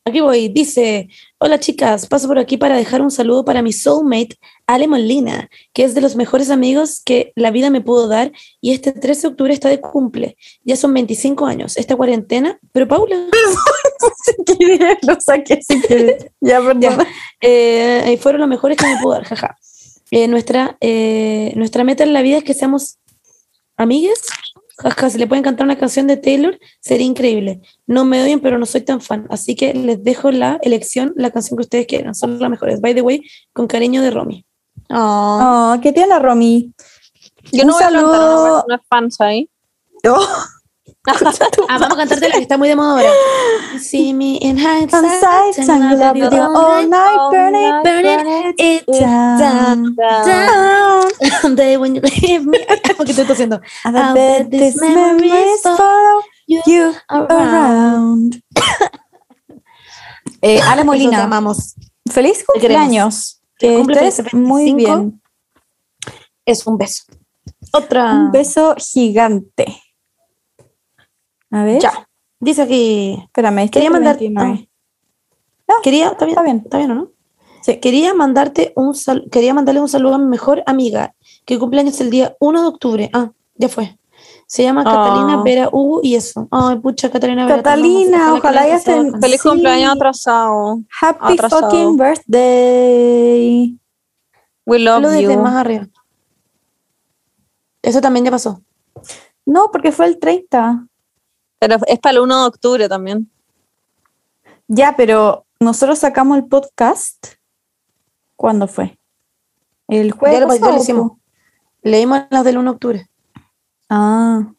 Aquí voy, dice, hola chicas, paso por aquí para dejar un saludo para mi soulmate, Ale Molina, que es de los mejores amigos que la vida me pudo dar y este 13 de octubre está de cumple. Ya son 25 años, esta cuarentena, pero Paula, [laughs]
lo saqué si quieres. [laughs] Ya, perdón.
Ya. eh, fueron los mejores que me pudo dar, jaja. Eh, nuestra, eh, nuestra meta en la vida es que seamos amigues. Jaja, si le pueden cantar una canción de Taylor, sería increíble. No me oyen, pero no soy tan fan. Así que les dejo la elección, la canción que ustedes quieran. Son las mejores. By the way, con cariño de Romy.
Oh, ¿Qué tiene Romy?
Yo
Un
no voy a cantar una canción de fans ahí.
Oh,
Ah, vamos a cantarte la que está muy de moda ahora. See me in hindsight,
all
night,
burn it,
burn it, it
down,
down. Someday [laughs] when you leave me. [laughs] Porque estoy tosiendo.
I bet these
memories follow you around.
Eh, Ale Molina,
amamos.
feliz cumpleaños. Que estés muy
25.
bien.
Es un beso. Otra.
Un beso gigante. A ver.
Ya. Dice aquí.
Espérame, es que
Quería
es
mandar.
29.
Quería, ¿está bien?
Está bien.
¿Está bien o no? Sí. Quería mandarte un sal- quería mandarle un saludo a mi mejor amiga, que cumpleaños el día 1 de octubre. Ah, ya fue. Se llama
Ah.
Catalina Vera Hugo y eso. Ay, pucha, Catalina Vera.
Catalina, ojalá ya estén-.
Feliz
Sí.
cumpleaños atrasado.
Happy
Atrasado.
fucking birthday.
We love
Lo desde
you.
más arriba. Eso también ya pasó.
No, porque fue el 30.
Pero es para el 1 de octubre también.
Ya, pero nosotros sacamos el podcast. ¿Cuándo fue? El jueves.
Ya lo, ya lo
pasado,
hicimos. Leímos las del 1 de octubre.
Ah,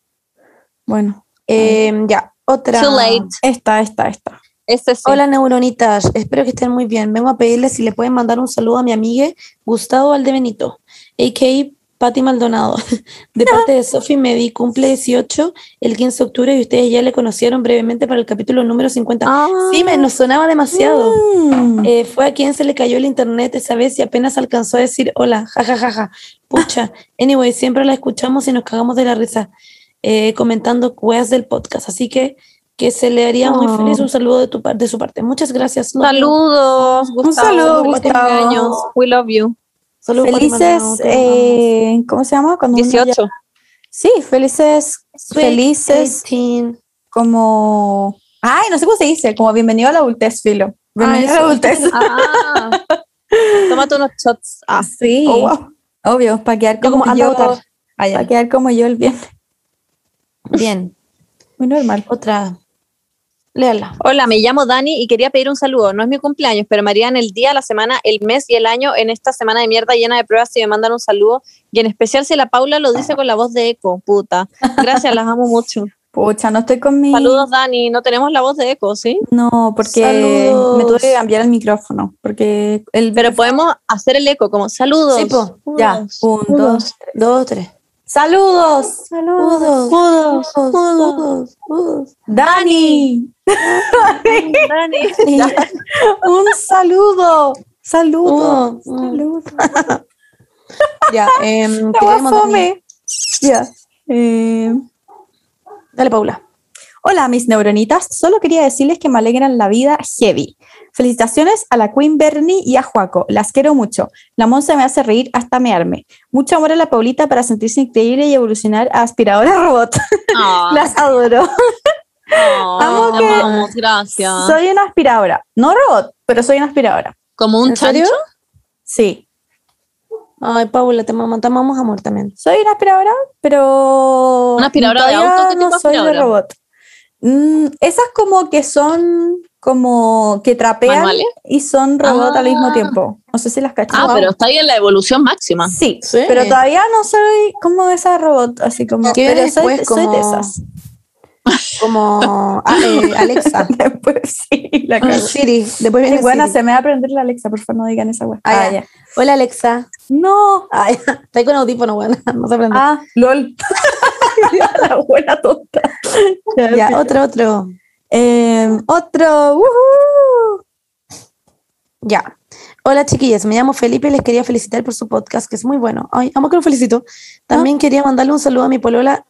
bueno.
Eh, ya, otra.
Too late.
Esta, esta, esta.
Este sí.
Hola neuronitas, espero que estén muy bien. Vengo a pedirles si le pueden mandar un saludo a mi amiga Gustavo Valdebenito, a.k.a. Pati Maldonado. [laughs] De parte de Sofi Medi, cumple 18 el 15 de octubre y ustedes ya le conocieron brevemente para el capítulo número 50. Sí, me nos sonaba demasiado.
Mm.
Eh, fue a quien se le cayó el internet esa vez y apenas alcanzó a decir hola, jajajaja. Pucha. Anyway, siempre la escuchamos y nos cagamos de la risa eh, comentando weas del podcast. Así que que se le haría muy
Oh.
feliz un saludo de, tu, de su parte. Muchas gracias.
Saludos, Gustavo.
saludo, Gustavo.
We love you.
Felices, eh, ¿cómo se llama? Cuando uno ya-
18.
Sí, felices,
Sweet
felices
18.
como... Ay, no sé cómo se dice, como bienvenido a la adultez, Filo. Bienvenido a la adultez.
Ah. [laughs] Tómate unos shots. Ah,
Sí.
Oh, wow. Obvio, para quedar
Yo
como, yo, para quedar como yo el viernes.
Bien.
Muy normal.
Otra. Léala.
Hola, me llamo Dani y quería pedir un saludo. No es mi cumpleaños, pero me harían el día, la semana, el mes y el año en esta semana de mierda llena de pruebas si me mandan un saludo. Y en especial si la Paula lo dice con la voz de eco, puta. Gracias, las amo mucho. [laughs]
Pucha, no estoy con mi...
Saludos, Dani. No tenemos la voz de eco, ¿sí?
No, porque
Saludos.
me tuve que cambiar el micrófono, porque el...
Pero podemos hacer el eco como saludos.
Sí, po.
Ya, un, dos, tres.
Dos, tres.
¡Saludos! ¡Saludos!
Udos, udos, udos.
¡Dani!
Dani. [laughs]
¡Un saludo! ¡Saludos!
Udo, mm.
¡Saludos! [laughs]
Ya, em, [laughs]
¡Qué
queremos-
fome! Ya. Eh,
Dale, Paula.
Hola, mis neuronitas. Solo quería decirles que me alegran la vida heavy. Felicitaciones a la Queen Bernie y a Juaco. Las quiero mucho. La Monza me hace reír hasta mearme. Mucho amor a la Paulita para sentirse increíble y evolucionar a aspiradora [laughs] robot. Las adoro.
ah,
amo que-
amamos, gracias.
Soy una aspiradora. No robot, pero soy una aspiradora.
como un chancho.
Sí.
Ay, Paula, te amamos, te amamos amor también.
Soy una aspiradora, pero.
¿Una aspiradora de auto? ¿Qué tipo
no soy de robot. Mm, esas como que son como que trapean
¿Manuales?
y son robot al mismo
Ah.
tiempo. No sé si las cachas.
Ah, pero está ahí en la evolución máxima.
Sí,
Sí.
pero todavía no soy como esa robot, así como.
¿Qué
Pero soy, de esas.
Como ah, eh, [laughs] Alexa.
Después sí, la
Ah. Siri. Después viene
buena,
Siri.
se me va a aprender la Alexa, por favor, no digan esa wea.
Ah,
Ah,
ya.
ya.
Hola, Alexa.
No.
Ay, estoy con audífono, bueno, no se aprende.
Ah, lol. [laughs] la buena tonta.
ya, otro, otro.
Eh, otro.
Ya. Hola chiquillas, me llamo Felipe y les quería felicitar por su podcast, que es muy bueno. Ay, amo que lo felicito. También quería mandarle un saludo a mi polola,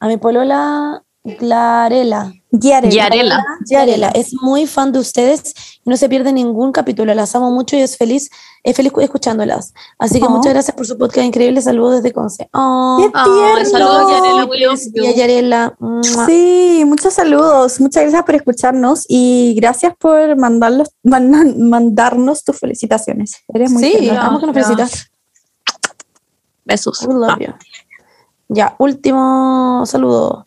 a mi polola Clarela.
Yarela.
Yarela.
Yarela es muy fan de ustedes y no se pierde ningún capítulo. Las amo mucho y es feliz, es feliz escuchándolas. Así que
Oh.
muchas gracias por su podcast increíble. Saludos desde Conce. Oh,
¡Qué tierno!
saludos, Yarela.
Sí, muchos saludos. Muchas gracias por escucharnos y gracias por mandarlos, man- mandarnos tus felicitaciones. Eres muy
Sí, amo que nos felicitas.
Besos.
We love
Ah.
you. Ya, último saludo.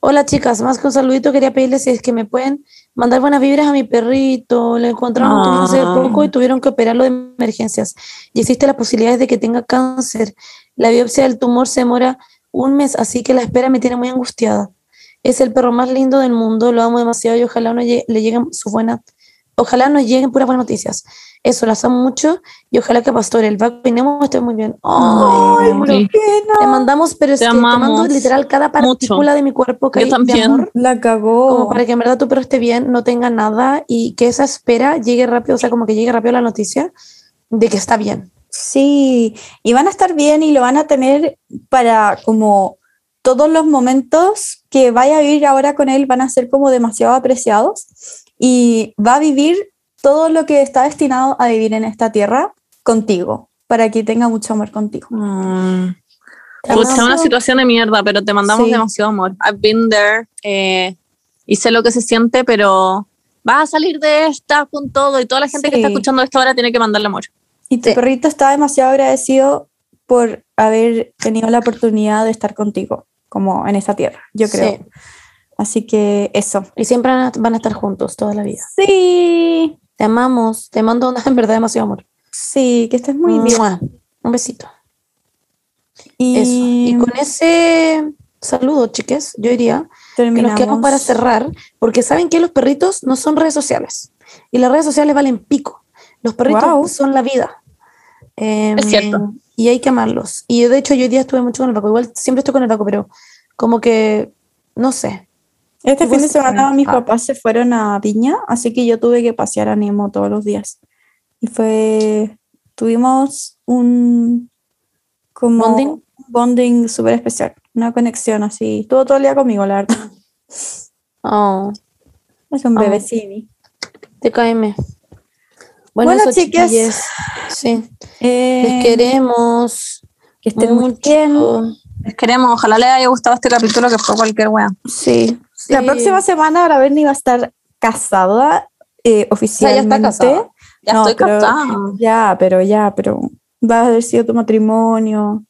Hola chicas, más que un saludito quería pedirles si es que me pueden mandar buenas vibras a mi perrito. Le encontraron un tumor hace
Ah.
poco y tuvieron que operarlo de emergencias. Y existe la posibilidad de que tenga cáncer. La biopsia del tumor se demora un mes, así que la espera me tiene muy angustiada. Es el perro más lindo del mundo, lo amo demasiado y ojalá no lle- le lleguen sus buenas, ojalá nos lleguen puras buenas noticias. Eso, las amo mucho y ojalá que Pastor, el Vaco y Nemo estén muy bien. Ay,
Ay, pena.
te mandamos, pero es
Te
que te mando
amamos
literal cada partícula de mi cuerpo que
Yo
de
también.
amor,
La cagó.
como para que en verdad tu perro esté bien, no tenga nada y que esa espera llegue rápido, o sea, como que llegue rápido la noticia de que está bien.
Sí, y van a estar bien y lo van a tener para como todos los momentos que vaya a vivir ahora con él van a ser como demasiado apreciados y va a vivir todo lo que está destinado a vivir en esta tierra contigo, para que tenga mucho amor contigo.
Mm. Pucha,
amamos.
una situación de mierda, pero te mandamos
Sí.
demasiado amor. I've been there eh, y sé lo que se siente, pero vas a salir de esta con todo y toda la gente que
Sí.
está escuchando esto ahora tiene que mandarle amor.
Y tu perrito está demasiado agradecido por haber tenido la oportunidad de estar contigo, como en esta tierra, yo creo.
Sí.
Así que eso.
Y siempre van a, estar juntos toda la vida.
Sí,
Te amamos, te mando [laughs] en verdad demasiado amor.
sí, que estés muy bien.
Mua. Un besito.
Y,
Eso. Y con ese saludo, chiques, yo diría que nos
terminamos.
quedamos para cerrar, porque saben que los perritos no son redes sociales y las redes sociales valen pico. Los perritos son la vida. Em,
Es cierto.
Y hay que amarlos. Y de hecho, yo hoy día estuve mucho con el Paco. Igual siempre estoy con el Paco, pero como que, no sé.
Este fin de
se
semana mis
Ah.
papás se fueron a Viña, así que yo tuve que pasear a Nemo todos los días. Y fue, tuvimos un como
¿Bonding?
un bonding súper especial, una conexión así. Estuvo todo el día conmigo, la verdad.
Oh,
Es un
Ah.
bebecini.
te caeme. Bueno,
Bueno,
chiquilles. Sí.
Eh,
Les queremos.
que estén muy bien.
Les queremos, ojalá les haya gustado este capítulo que fue cualquier wea.
Sí. La
Sí.
próxima semana ahora Berni va a estar casada eh,
O sea, ya está
oficialmente.
casada.
Ya
No,
estoy
pero-
captada.
Ya, pero ya, pero va a haber sido tu matrimonio.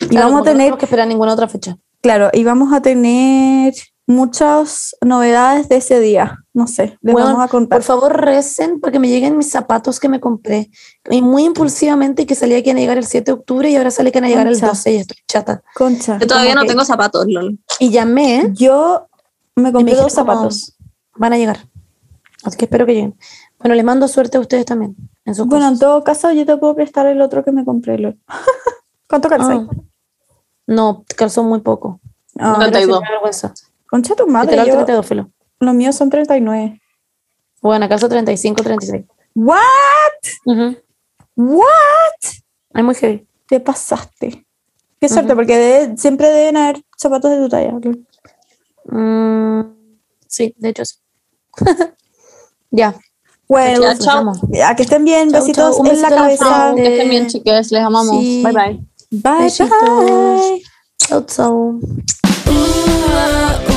Y
Claro,
vamos a
que no
tener,
tenemos que esperar ninguna otra fecha.
claro, y vamos a tener muchas novedades de ese día. No sé, les
Bueno,
vamos a contar.
Por favor, recen porque me lleguen mis zapatos que me compré. Y muy impulsivamente que salía que iban a llegar el 7 de octubre y ahora sale que van a llegar el
Concha.
12 y estoy chata.
Concha.
Yo todavía no
que
tengo zapatos, lol.
Y llamé,
Yo me compré dos zapatos.
van a llegar. Así que espero que lleguen. Bueno, les mando suerte a ustedes también. En sus
Bueno, en todo caso, yo te puedo prestar el otro que me compré. Lol. [laughs] ¿Cuánto calzáis?
Ah. No, calzó muy poco.
Ah,
Treinta y
Pero sí
dos.
me da vergüenza.
concha tu madre.
Literal
yo-
32, filo.
los míos son 39.
Bueno, calzo 35, 36.
¿What?
Ujú.
¿What?
Es muy heavy.
Te pasaste. Qué suerte, porque de- siempre deben haber zapatos de tu talla. lol.
Mm, sí, de hecho sí. [laughs] ya.
Bueno,
Ya, chao.
Vamos.
ya, que estén bien.
Chau,
Besitos
chau. Un
en la
besito en la
cabeza.
Que estén bien, chiques. Les amamos.
Sí.
Bye bye.
Bye,
Besitos.
bye.
Chau, chau.
Ooh,